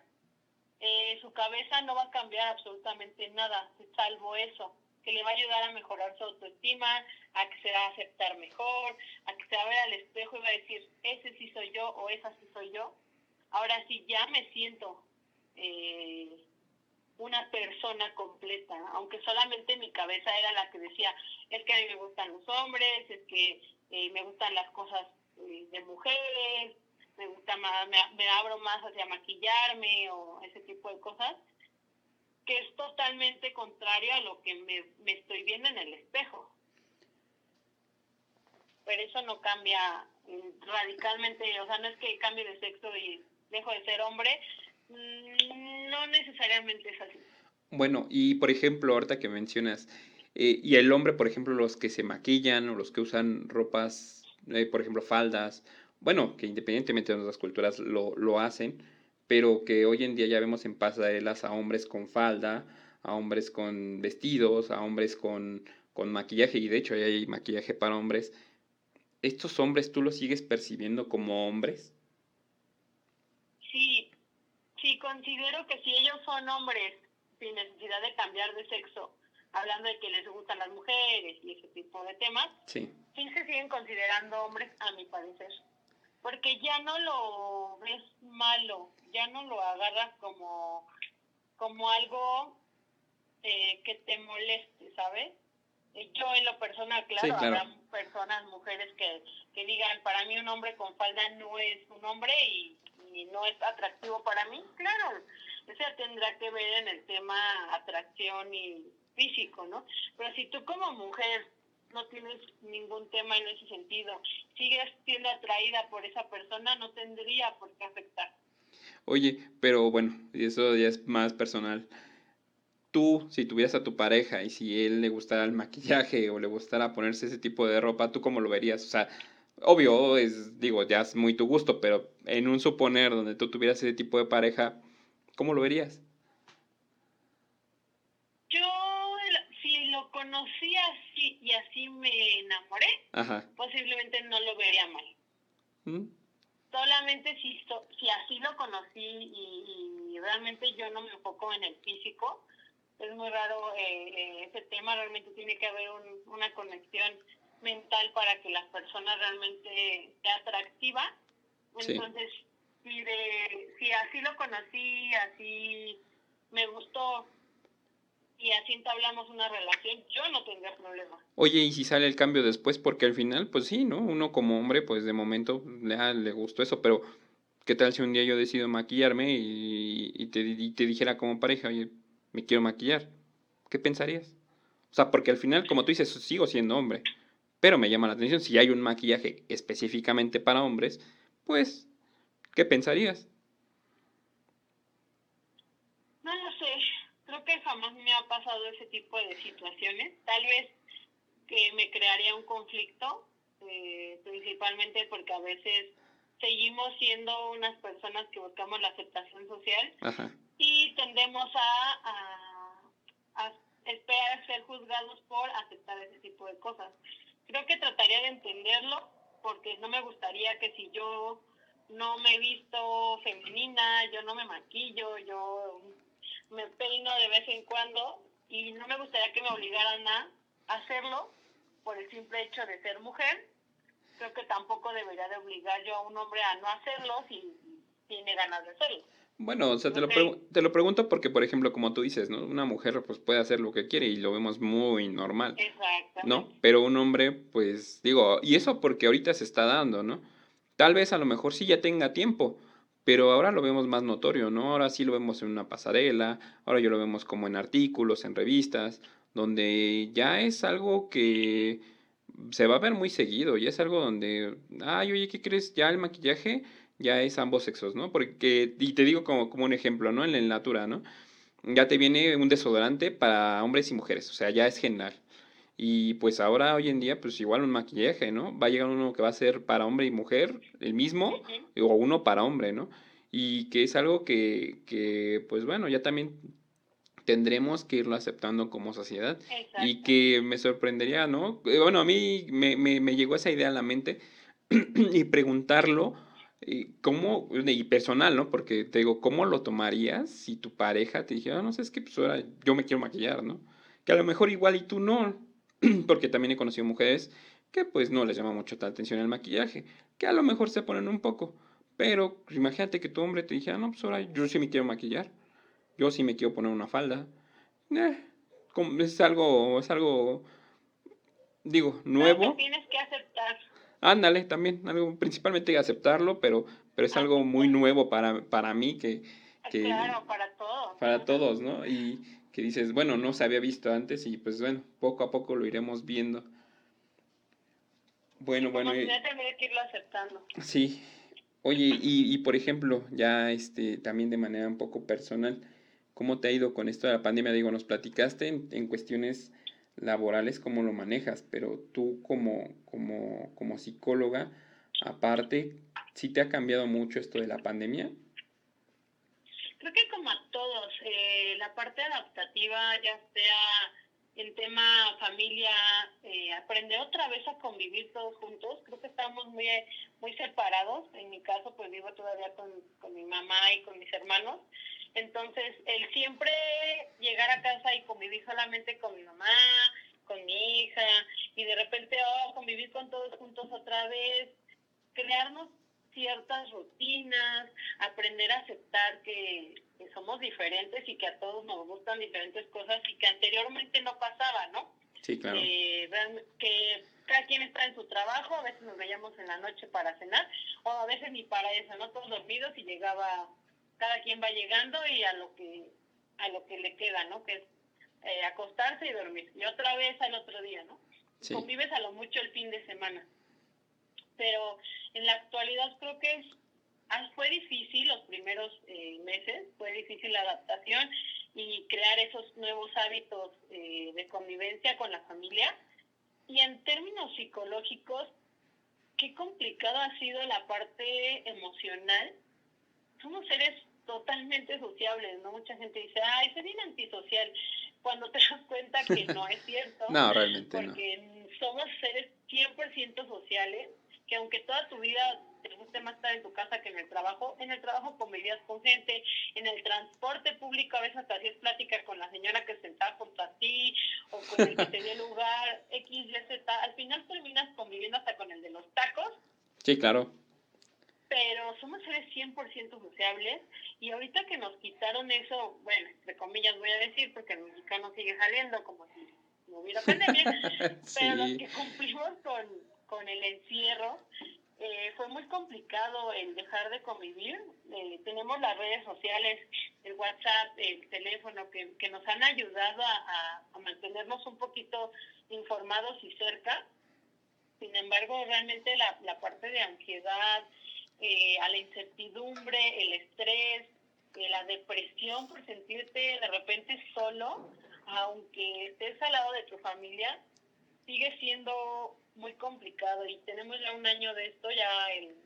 eh, su cabeza no va a cambiar absolutamente nada, salvo eso, que le va a ayudar a mejorar su autoestima, a que se va a aceptar mejor, a que se va a ver al espejo y va a decir, ese sí soy yo o esa sí soy yo. Ahora sí ya me siento eh, una persona completa, aunque solamente mi cabeza era la que decía, es que a mí me gustan los hombres, es que eh, me gustan las cosas de mujeres, me gusta más, me, abro más hacia maquillarme o ese tipo de cosas, que es totalmente contrario a lo que me, me estoy viendo en el espejo. Pero eso no cambia radicalmente, o sea, no es que cambie de sexo y dejo de ser hombre, mm, no necesariamente es así. Bueno, y por ejemplo, ahorita que mencionas, eh, y el hombre, por ejemplo, los que se maquillan o los que usan ropas, eh, por ejemplo, faldas bueno, que independientemente de otras culturas lo, lo hacen, pero que hoy en día ya vemos en pasarelas a hombres con falda, a hombres con vestidos, a hombres con, con maquillaje, y de hecho hay maquillaje para hombres. ¿Estos hombres tú los sigues percibiendo como hombres? Sí, sí, considero que si ellos son hombres sin necesidad de cambiar de sexo, hablando de que les gustan las mujeres y ese tipo de temas, sí, sí se siguen considerando hombres a mi parecer porque ya no lo ves malo, ya no lo agarras como, como algo eh, que te moleste, ¿sabes? Yo en lo personal, claro, habrá personas, mujeres que, que digan, para mí un hombre con falda no es un hombre y, y no es atractivo para mí, claro, eso tendrá que ver en el tema atracción y físico, ¿no? Pero si tú como mujer no tienes ningún tema en ese sentido. Sigues siendo atraída por esa persona, no tendría por qué afectar. Oye, pero bueno, eso ya es más personal. Tú, si tuvieras a tu pareja y si él le gustara el maquillaje o le gustara ponerse ese tipo de ropa, ¿tú cómo lo verías? O sea, obvio, es, digo, ya es muy tu gusto, pero en un suponer donde tú tuvieras ese tipo de pareja, ¿cómo lo verías? conocí así y así me enamoré, posiblemente no lo vería mal. ¿Mm? Solamente si, si así lo conocí y, realmente yo no me enfoco en el físico, es muy raro eh, eh, ese tema, realmente tiene que haber una conexión mental para que la persona realmente sea atractiva. Entonces, si, de, si así lo conocí, así me gustó, y así entablamos una relación, yo no tendría problema. Oye, ¿y si sale el cambio después? Porque al final, pues sí, ¿no? Uno como hombre, pues de momento le, ah, le gustó eso, pero ¿qué tal si un día yo decido maquillarme y, te, te dijera como pareja, oye, me quiero maquillar? ¿Qué pensarías? O sea, porque al final, como tú dices, sigo siendo hombre, pero me llama la atención, si hay un maquillaje específicamente para hombres, pues, ¿qué pensarías? Que jamás me ha pasado ese tipo de situaciones. Tal vez que me crearía un conflicto, eh, principalmente porque a veces seguimos siendo unas personas que buscamos la aceptación social y tendemos a, a, esperar ser juzgados por aceptar ese tipo de cosas. Creo que trataría de entenderlo porque no me gustaría que si yo no me he visto femenina, yo no me maquillo, yo me peino de vez en cuando y no me gustaría que me obligaran a hacerlo por el simple hecho de ser mujer. Creo que tampoco debería de obligar yo a un hombre a no hacerlo si tiene ganas de hacerlo. Bueno, o sea, te, lo te lo pregunto porque, por ejemplo, como tú dices, ¿no? Una mujer pues puede hacer lo que quiere y lo vemos muy normal. Exacto. ¿No? Pero un hombre, pues, digo, y eso porque ahorita se está dando, ¿no? Tal vez a lo mejor sí ya tenga tiempo, pero ahora lo vemos más notorio, ¿no? Ahora sí lo vemos en una pasarela, ahora yo lo vemos como en artículos, en revistas, donde ya es algo que se va a ver muy seguido, ya es algo donde, ay, oye, ¿qué crees? Ya el maquillaje ya es ambos sexos, ¿no? Porque, y te digo como, como un ejemplo, ¿no? En la natura, ¿no? Ya te viene un desodorante para hombres y mujeres, o sea, ya es general. Y pues ahora, hoy en día, pues igual un maquillaje, ¿no? Va a llegar uno que va a ser para hombre y mujer, el mismo, o uno para hombre, ¿no? Y que es algo que, que pues bueno, ya también tendremos que irlo aceptando como sociedad. Y que me sorprendería, ¿no? Eh, bueno, a mí me, me, me llegó esa idea a la mente y preguntarlo, y cómo, y personal, ¿no? Porque te digo, ¿cómo lo tomarías si tu pareja te dijera, no sé, es que pues ahora yo me quiero maquillar, ¿no? Que a lo mejor igual y tú no, porque también he conocido mujeres que pues no les llama mucho la atención el maquillaje, que a lo mejor se ponen un poco, pero pues, imagínate que tu hombre te dijera, no, pues ahora yo sí me quiero maquillar, yo sí me quiero poner una falda, eh, es algo, es algo, digo, nuevo. tienes que aceptar. Ándale, también, algo, principalmente aceptarlo, pero, pero es algo muy nuevo para, para mí que, que... Claro, para todos. Para todos, ¿no? Y que dices, bueno, no se había visto antes y pues bueno, poco a poco lo iremos viendo. Bueno, bueno. Ya tendría que irlo aceptando. Sí. Oye, y, y por ejemplo, ya este, también de manera un poco personal, ¿cómo te ha ido con esto de la pandemia? Digo, nos platicaste en, en cuestiones laborales, cómo lo manejas, pero tú como, como, como psicóloga, aparte, ¿sí te ha cambiado mucho esto de la pandemia? Creo que como a todos, eh, la parte adaptativa, ya sea en tema familia, eh, aprender otra vez a convivir todos juntos. Creo que estamos muy, muy separados. En mi caso, pues vivo todavía con, con mi mamá y con mis hermanos. Entonces, el siempre llegar a casa y convivir solamente con mi mamá, con mi hija, y de repente, oh, convivir con todos juntos otra vez, crearnos ciertas rutinas, aprender a aceptar que, somos diferentes y que a todos nos gustan diferentes cosas y que anteriormente no pasaba, ¿no? Sí, claro. Eh, que cada quien está en su trabajo, a veces nos veíamos en la noche para cenar, o a veces ni para eso, ¿no? Todos dormidos y llegaba, cada quien va llegando y a lo que, a lo que le queda, ¿no? Que es eh, acostarse y dormir. Y otra vez al otro día, ¿no? Convives a lo mucho el fin de semana pero en la actualidad creo que es, fue difícil los primeros eh, meses, fue difícil la adaptación y crear esos nuevos hábitos eh, de convivencia con la familia. Y en términos psicológicos, qué complicado ha sido la parte emocional. Somos seres totalmente sociables, ¿no? Mucha gente dice, ay, soy bien antisocial, cuando te das cuenta que no es cierto. no, realmente porque somos seres 100% sociales que aunque toda tu vida guste más estar en tu casa que en el trabajo, en el trabajo convivías con gente, en el transporte público a veces hasta hacías plática con la señora que sentaba junto a ti o con el que te dio lugar, X, Y, Z, al final terminas conviviendo hasta con el de los tacos. Sí, claro. Pero somos seres 100% sociables y ahorita que nos quitaron eso, bueno, entre comillas voy a decir, porque el mexicano sigue saliendo como si no hubiera pandemia, pero los que cumplimos con con el encierro, eh, fue muy complicado el dejar de convivir. Eh, tenemos las redes sociales, el WhatsApp, el teléfono, que, que nos han ayudado a, a, mantenernos un poquito informados y cerca. Sin embargo, realmente la, la parte de ansiedad, eh, a la incertidumbre, el estrés, la depresión por sentirte de repente solo, aunque estés al lado de tu familia, sigue siendo muy complicado y tenemos ya un año de esto, ya el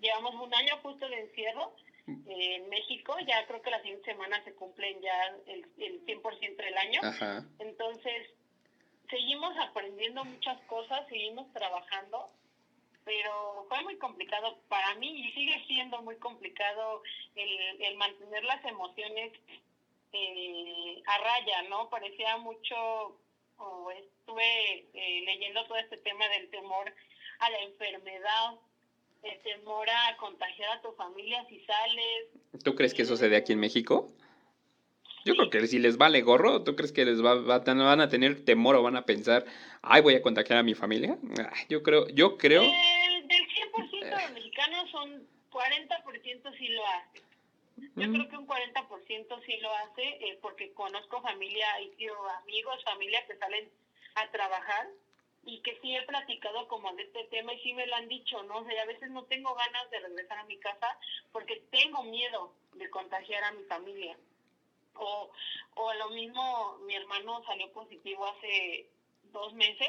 llevamos un año justo de encierro eh, en México, ya creo que la siguiente semana se cumplen ya el, el 100% del año. Entonces, seguimos aprendiendo muchas cosas, seguimos trabajando, pero fue muy complicado para mí y sigue siendo muy complicado el, el mantener las emociones eh, a raya, ¿no? Parecía mucho, o estuve eh, leyendo todo este tema del temor a la enfermedad, el temor a contagiar a tu familia si sales. ¿Tú crees que eso se dé aquí en México? Yo creo que si les vale gorro, ¿tú crees que les va, van a tener temor o van a pensar, ay, voy a contagiar a mi familia? Yo creo, yo creo... del 100% de los mexicanos son 40% sí lo hacen. Yo mm. creo que un 40% sí lo hace eh, porque conozco familia y amigos, familia que salen a trabajar y que sí he platicado como de este tema y sí me lo han dicho, ¿no? O sea, a veces no tengo ganas de regresar a mi casa porque tengo miedo de contagiar a mi familia. O, o lo mismo, mi hermano salió positivo hace dos meses.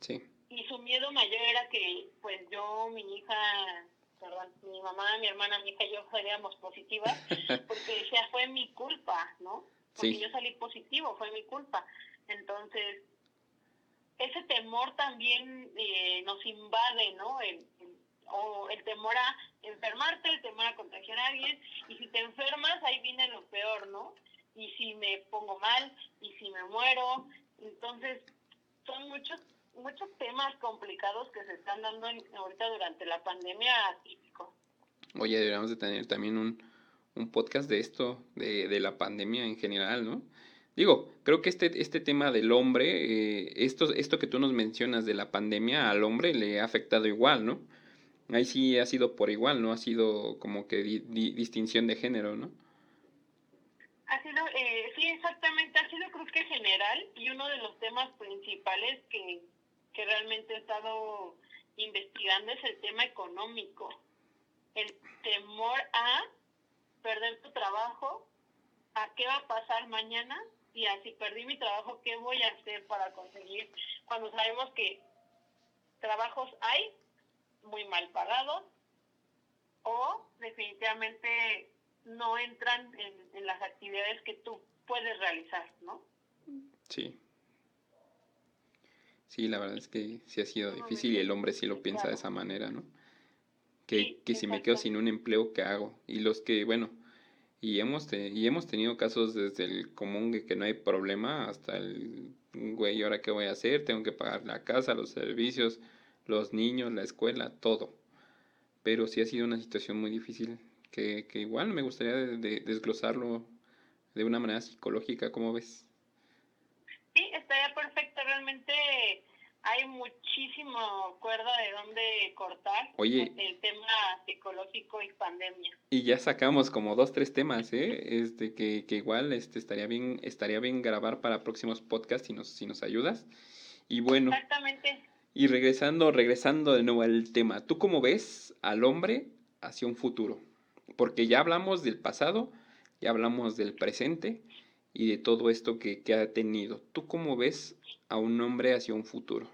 Sí. Y su miedo mayor era que, pues yo, mi hija, perdón, mi mamá, mi hermana, mi hija y yo salíamos positivas, porque decía, fue mi culpa, ¿no? Porque yo salí positivo, fue mi culpa. Entonces, ese temor también eh, nos invade, ¿no? El, o el temor a enfermarte, el temor a contagiar a alguien, y si te enfermas, ahí viene lo peor, ¿no? Y si me pongo mal, y si me muero, entonces son muchos muchos temas complicados que se están dando ahorita durante la pandemia típico. Oye, deberíamos de tener también un, un podcast de esto, de, de la pandemia en general, ¿no? Digo, creo que este, este tema del hombre, eh, esto, esto que tú nos mencionas de la pandemia al hombre le ha afectado igual, ¿no? Ahí sí ha sido por igual, ¿no? Ha sido como que distinción de género, ¿no? Ha sido, eh, sí, exactamente, ha sido creo que general y uno de los temas principales que, que realmente he estado investigando es el tema económico. El temor a perder tu trabajo, a qué va a pasar mañana y así perdí mi trabajo, ¿qué voy a hacer para conseguir? Cuando sabemos que trabajos hay muy mal pagados o definitivamente no entran en, las actividades que tú puedes realizar, ¿no? Sí. Sí, la verdad es que sí ha sido difícil y el hombre sí lo piensa de esa manera, ¿no? Que, que si me quedo sin un empleo, ¿qué hago? Y los que, bueno, y hemos, y hemos tenido casos desde el común que, que no hay problema hasta el, güey, ¿ahora qué voy a hacer? Tengo que pagar la casa, los servicios, los niños, la escuela, todo. Pero sí ha sido una situación muy difícil que, que igual me gustaría de, desglosarlo de una manera psicológica, ¿cómo ves? Sí, estaría perfecto. Realmente hay muchísimo cuerda de dónde cortar Oye, el tema psicológico y pandemia. Y ya sacamos como dos, tres temas, ¿eh? Este, que, que igual este, estaría, bien, estaría bien grabar para próximos podcasts si nos, si nos ayudas. Y bueno. Exactamente. Y regresando, regresando de nuevo al tema, ¿tú cómo ves al hombre hacia un futuro? Porque ya hablamos del pasado, ya hablamos del presente y de todo esto que, que ha tenido. ¿Tú cómo ves a un hombre hacia un futuro?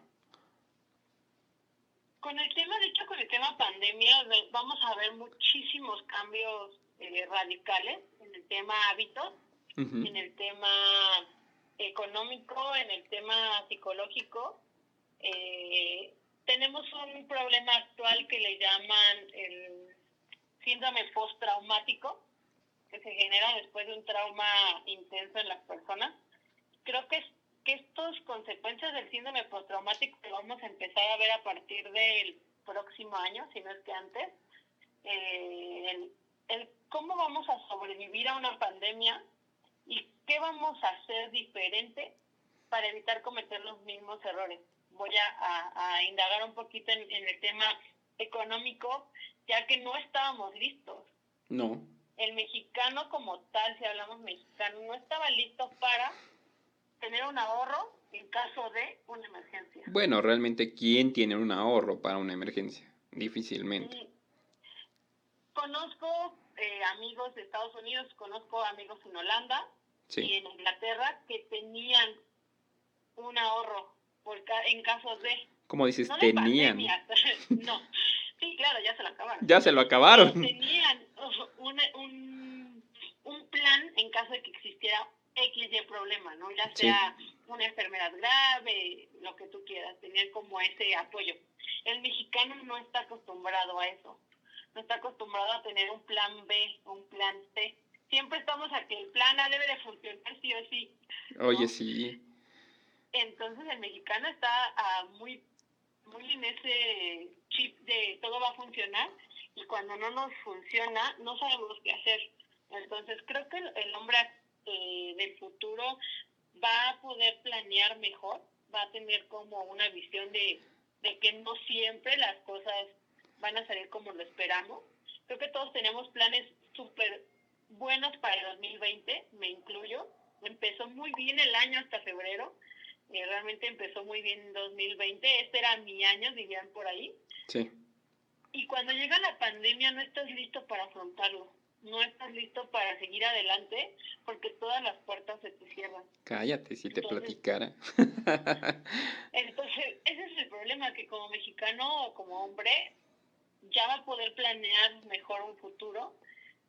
Con el tema, de hecho, con el tema pandemia, vamos a ver muchísimos cambios eh, radicales en el tema hábitos, en el tema económico, en el tema psicológico. Eh, tenemos un problema actual que le llaman el síndrome postraumático, que se genera después de un trauma intenso en las personas. Creo que que estas consecuencias del síndrome postraumático que vamos a empezar a ver a partir del próximo año, si no es que antes, eh, el, cómo vamos a sobrevivir a una pandemia y qué vamos a hacer diferente para evitar cometer los mismos errores. Voy a, indagar un poquito en, en, el tema económico, ya que no estábamos listos. No. El mexicano como tal, si hablamos mexicano, no estaba listo para tener un ahorro en caso de una emergencia. Bueno, realmente, ¿quién tiene un ahorro para una emergencia? Difícilmente. Conozco eh, amigos de Estados Unidos, conozco amigos en Holanda y en Inglaterra que tenían un ahorro por en caso de... ¿Cómo dices? tenían. no, sí, claro, ya se lo acabaron. Ya se lo acabaron. tenían un, un, un, plan en caso de que existiera X de problema, ¿no? Ya sea una enfermedad grave, lo que tú quieras, tenían como ese apoyo. El mexicano no está acostumbrado a eso, no está acostumbrado a tener un plan B, un plan C. Siempre estamos a que el plan A debe de funcionar sí o sí. Oye, sí. Entonces el mexicano está ah, muy, muy en ese chip de todo va a funcionar y cuando no nos funciona no sabemos qué hacer. Entonces creo que el, hombre eh, del futuro va a poder planear mejor, va a tener como una visión de, de que no siempre las cosas van a salir como lo esperamos. Creo que todos tenemos planes súper buenos para el 2020, me incluyo. Empezó muy bien el año hasta febrero, eh, realmente empezó muy bien en 2020, este era mi año, dirían por ahí. Sí. Y cuando llega la pandemia no estás listo para afrontarlo, no estás listo para seguir adelante porque todas las puertas se te cierran. Cállate si te platicara. entonces, ese es el problema, que como mexicano o como hombre ya va a poder planear mejor un futuro,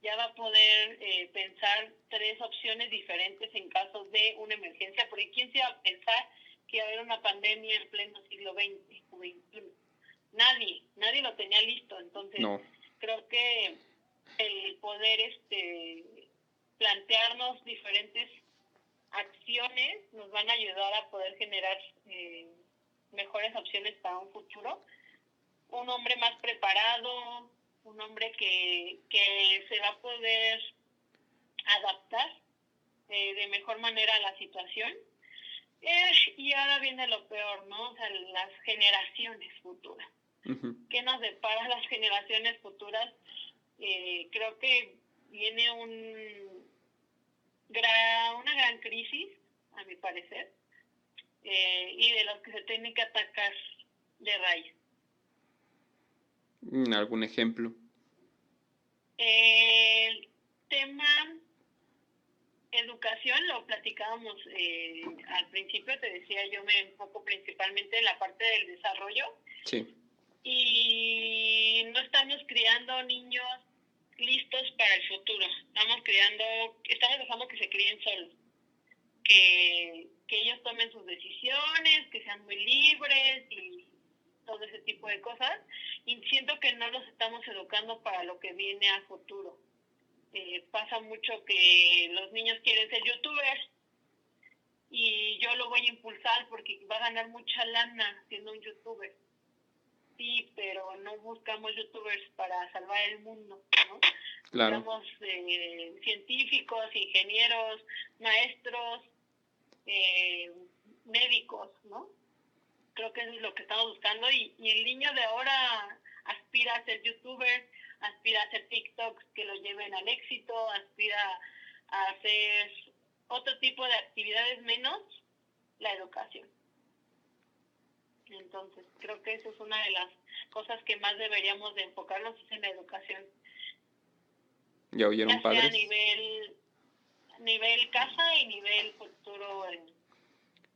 ya va a poder eh, pensar tres opciones diferentes en caso de una emergencia, porque ¿quién se iba a pensar que iba a haber una pandemia en pleno siglo XX o XXI? nadie, nadie lo tenía listo. Entonces, creo que el poder este plantearnos diferentes acciones nos van a ayudar a poder generar eh, mejores opciones para un futuro. Un hombre más preparado, un hombre que, que se va a poder adaptar eh, de mejor manera a la situación. Eh, y ahora viene lo peor, ¿no? O sea, las generaciones futuras. ¿Qué nos depara las generaciones futuras? Eh, creo que viene un una gran crisis, a mi parecer, eh, y de los que se tiene que atacar de raíz. Mm, ¿Algún ejemplo? El tema educación lo platicábamos eh, al principio, te decía yo me enfoco principalmente en la parte del desarrollo. Sí y no estamos criando niños listos para el futuro. Estamos criando, estamos dejando que se críen solos, que, que ellos tomen sus decisiones, que sean muy libres y todo ese tipo de cosas. Y siento que no los estamos educando para lo que viene a futuro. Eh, pasa mucho que los niños quieren ser youtubers y yo lo voy a impulsar porque va a ganar mucha lana siendo un youtuber sí, pero no buscamos youtubers para salvar el mundo, ¿no? Claro. Buscamos eh, científicos, ingenieros, maestros, eh, médicos, ¿no? Creo que eso es lo que estamos buscando y, y, el niño de ahora aspira a ser youtuber, aspira a hacer TikToks que lo lleven al éxito, aspira a hacer otro tipo de actividades menos la educación. Entonces, creo que eso es una de las cosas que más deberíamos de enfocarnos en la educación. ¿Ya oyeron padres? a nivel, nivel casa y nivel futuro en,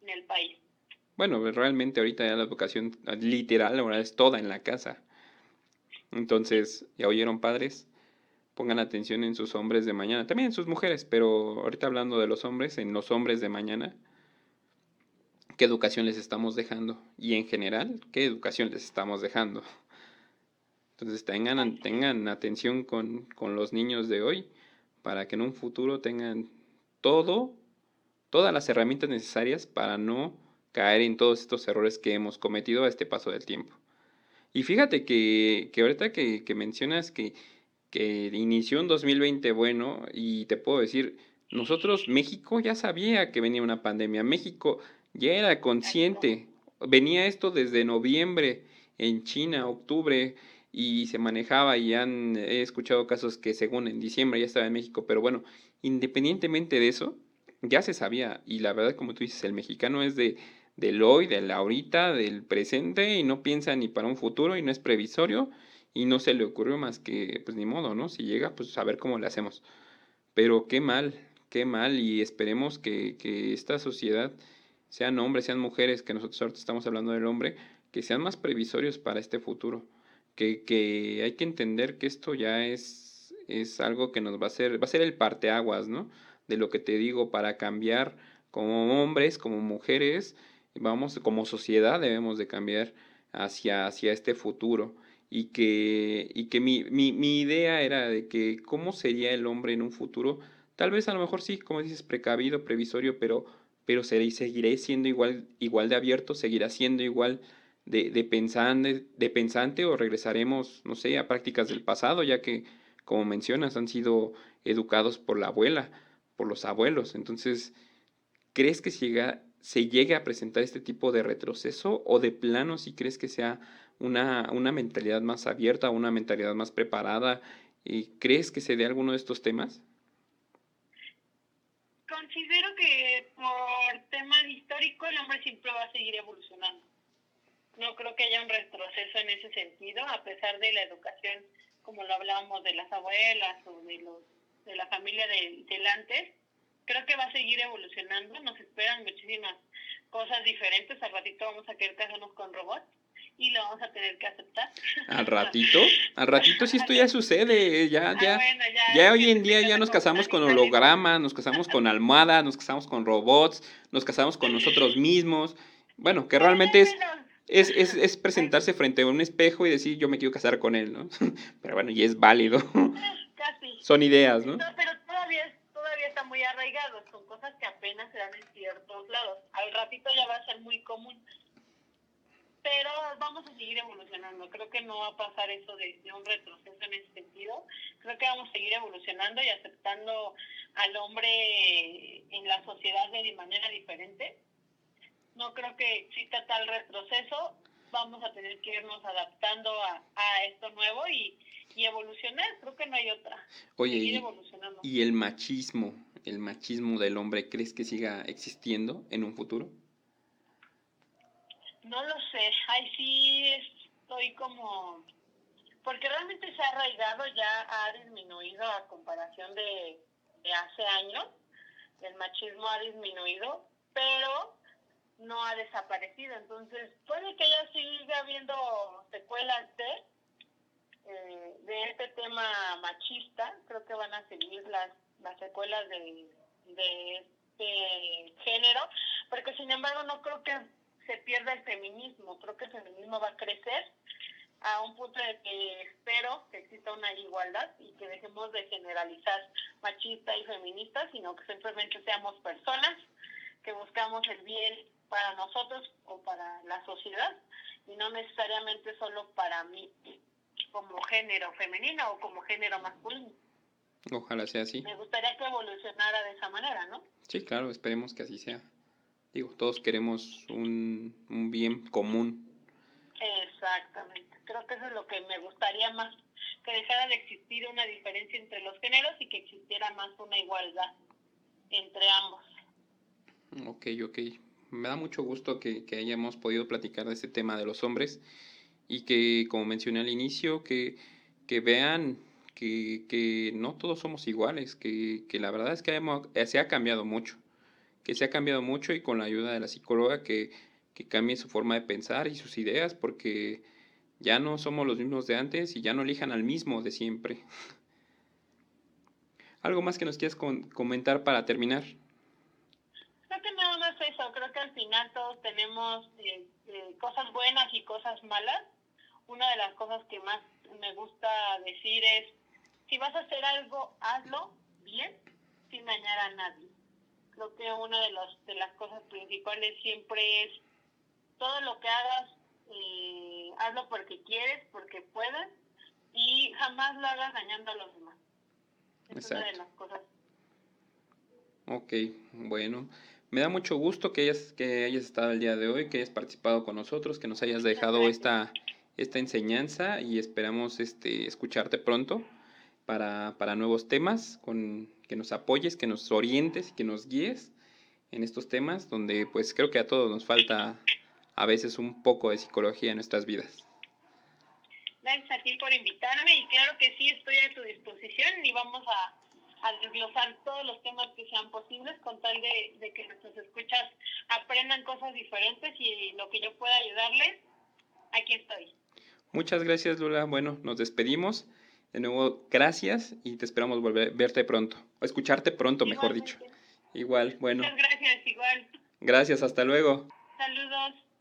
el país. Bueno, pues, realmente ahorita ya la educación literal ahora es toda en la casa. Entonces, ya oyeron padres, pongan atención en sus hombres de mañana, también en sus mujeres, pero ahorita hablando de los hombres, en los hombres de mañana, qué educación les estamos dejando y en general qué educación les estamos dejando. Entonces tengan, tengan atención con, con los niños de hoy para que en un futuro tengan todo, todas las herramientas necesarias para no caer en todos estos errores que hemos cometido a este paso del tiempo. Y fíjate que, que ahorita que, que, mencionas que, que inició un 2020 bueno, y te puedo decir, nosotros, México ya sabía que venía una pandemia. México ya era consciente. Venía esto desde noviembre en China, octubre, y se manejaba y han he escuchado casos que según en diciembre ya estaba en México, pero bueno, independientemente de eso, ya se sabía y la verdad como tú dices, el mexicano es de del hoy, del ahorita, del presente y no piensa ni para un futuro y no es previsorio y no se le ocurrió más que pues ni modo, ¿no? Si llega, pues a ver cómo le hacemos. Pero qué mal, qué mal y esperemos que, que esta sociedad sean hombres, sean mujeres, que nosotros ahorita estamos hablando del hombre, que sean más previsorios para este futuro, que, que hay que entender que esto ya es, es algo que nos va a hacer, va a ser el parteaguas, ¿no? De lo que te digo, para cambiar como hombres, como mujeres, vamos, como sociedad debemos de cambiar hacia, hacia este futuro. Y que, y que mi, mi, mi idea era de que cómo sería el hombre en un futuro, tal vez a lo mejor sí, como dices, precavido, previsorio, pero, pero seré, seguiré siendo igual, igual de abierto, seguirá siendo igual de, pensante, de pensante o regresaremos, no sé, a prácticas del pasado, ya que, como mencionas, han sido educados por la abuela, por los abuelos. Entonces, ¿crees que llega, se llegue a presentar este tipo de retroceso o de plano si crees que sea una, una mentalidad más abierta, una mentalidad más preparada? ¿Y ¿Crees que se dé alguno de estos temas? Considero que por tema histórico el hombre siempre va a seguir evolucionando. No creo que haya un retroceso en ese sentido, a pesar de la educación, como lo hablábamos de las abuelas o de, los, de la familia de, del antes creo que va a seguir evolucionando, nos esperan muchísimas cosas diferentes, al ratito vamos a querer casarnos con robots y lo vamos a tener que aceptar. Al ratito, al ratito si esto ya sucede, ya, ah, ya, ya, hoy en día ya nos casamos con hologramas, nos casamos con almohadas, nos casamos con robots, nos casamos con nosotros mismos, bueno, que realmente es, es, es, es presentarse frente a un espejo y decir yo me quiero casar con él, ¿no? Pero bueno, y es válido. Casi. Son ideas, ¿no? No, pero todavía es está muy arraigado, son cosas que apenas se dan en ciertos lados. Al ratito ya va a ser muy común. Pero vamos a seguir evolucionando. Creo que no va a pasar eso de, un retroceso en ese sentido. Creo que vamos a seguir evolucionando y aceptando al hombre en la sociedad de manera diferente. No creo que exista tal retroceso. Vamos a tener que irnos adaptando a, a esto nuevo y, y evolucionar, creo que no hay otra. Oye, y, y, el machismo, el machismo del hombre, ¿crees que siga existiendo en un futuro? No lo sé, ahí sí estoy como... Porque realmente se ha arraigado, ya ha disminuido a comparación de, de hace años, el machismo ha disminuido, pero no ha desaparecido. Entonces, puede que ya siga habiendo secuelas de, eh, de este tema machista, creo que van a seguir las, las secuelas de, de este género, porque sin embargo no creo que se pierda el feminismo, creo que el feminismo va a crecer a un punto de que espero que exista una igualdad y que dejemos de generalizar machista y feminista, sino que simplemente seamos personas que buscamos el bien para nosotros o para la sociedad y no necesariamente solo para mí como género femenino o como género masculino. Ojalá sea así. Me gustaría que evolucionara de esa manera, ¿no? Sí, claro, esperemos que así sea. Digo, todos queremos un, un bien común. Exactamente. Creo que eso es lo que me gustaría más, que dejara de existir una diferencia entre los géneros y que existiera más una igualdad entre ambos. Ok, ok. Me da mucho gusto que, que hayamos podido platicar de este tema de los hombres y que, como mencioné al inicio, que, que vean que, que, no todos somos iguales, que, que la verdad es que eh, se ha cambiado mucho, que se ha cambiado mucho y con la ayuda de la psicóloga que, que cambie su forma de pensar y sus ideas, porque ya no somos los mismos de antes y ya no elijan al mismo de siempre. ¿Algo más que nos quieras comentar para terminar? Creo que nada más eso, creo que al final todos tenemos eh, eh, cosas buenas y cosas malas una de las cosas que más me gusta decir es, si vas a hacer algo, hazlo bien, sin dañar a nadie. Creo que una de, los, de las cosas principales siempre es, todo lo que hagas, eh, hazlo porque quieres, porque puedes, y jamás lo hagas dañando a los demás. Es una de las cosas. Ok, bueno. Me da mucho gusto que hayas, que hayas estado el día de hoy, que hayas participado con nosotros, que nos hayas dejado esta esta enseñanza y esperamos este, escucharte pronto para, para nuevos temas, con, que nos apoyes, que nos orientes y que nos guíes en estos temas donde pues creo que a todos nos falta a veces un poco de psicología en nuestras vidas. Gracias a ti por invitarme y claro que sí estoy a tu disposición y vamos a, a desglosar todos los temas que sean posibles con tal de, de que nuestros escuchas aprendan cosas diferentes y lo que yo pueda ayudarles, aquí estoy. Muchas gracias, Lula. Bueno, nos despedimos. De nuevo, gracias y te esperamos volver verte pronto, o escucharte pronto, mejor dicho. Igual, bueno. Muchas gracias, igual. Gracias, hasta luego. Saludos.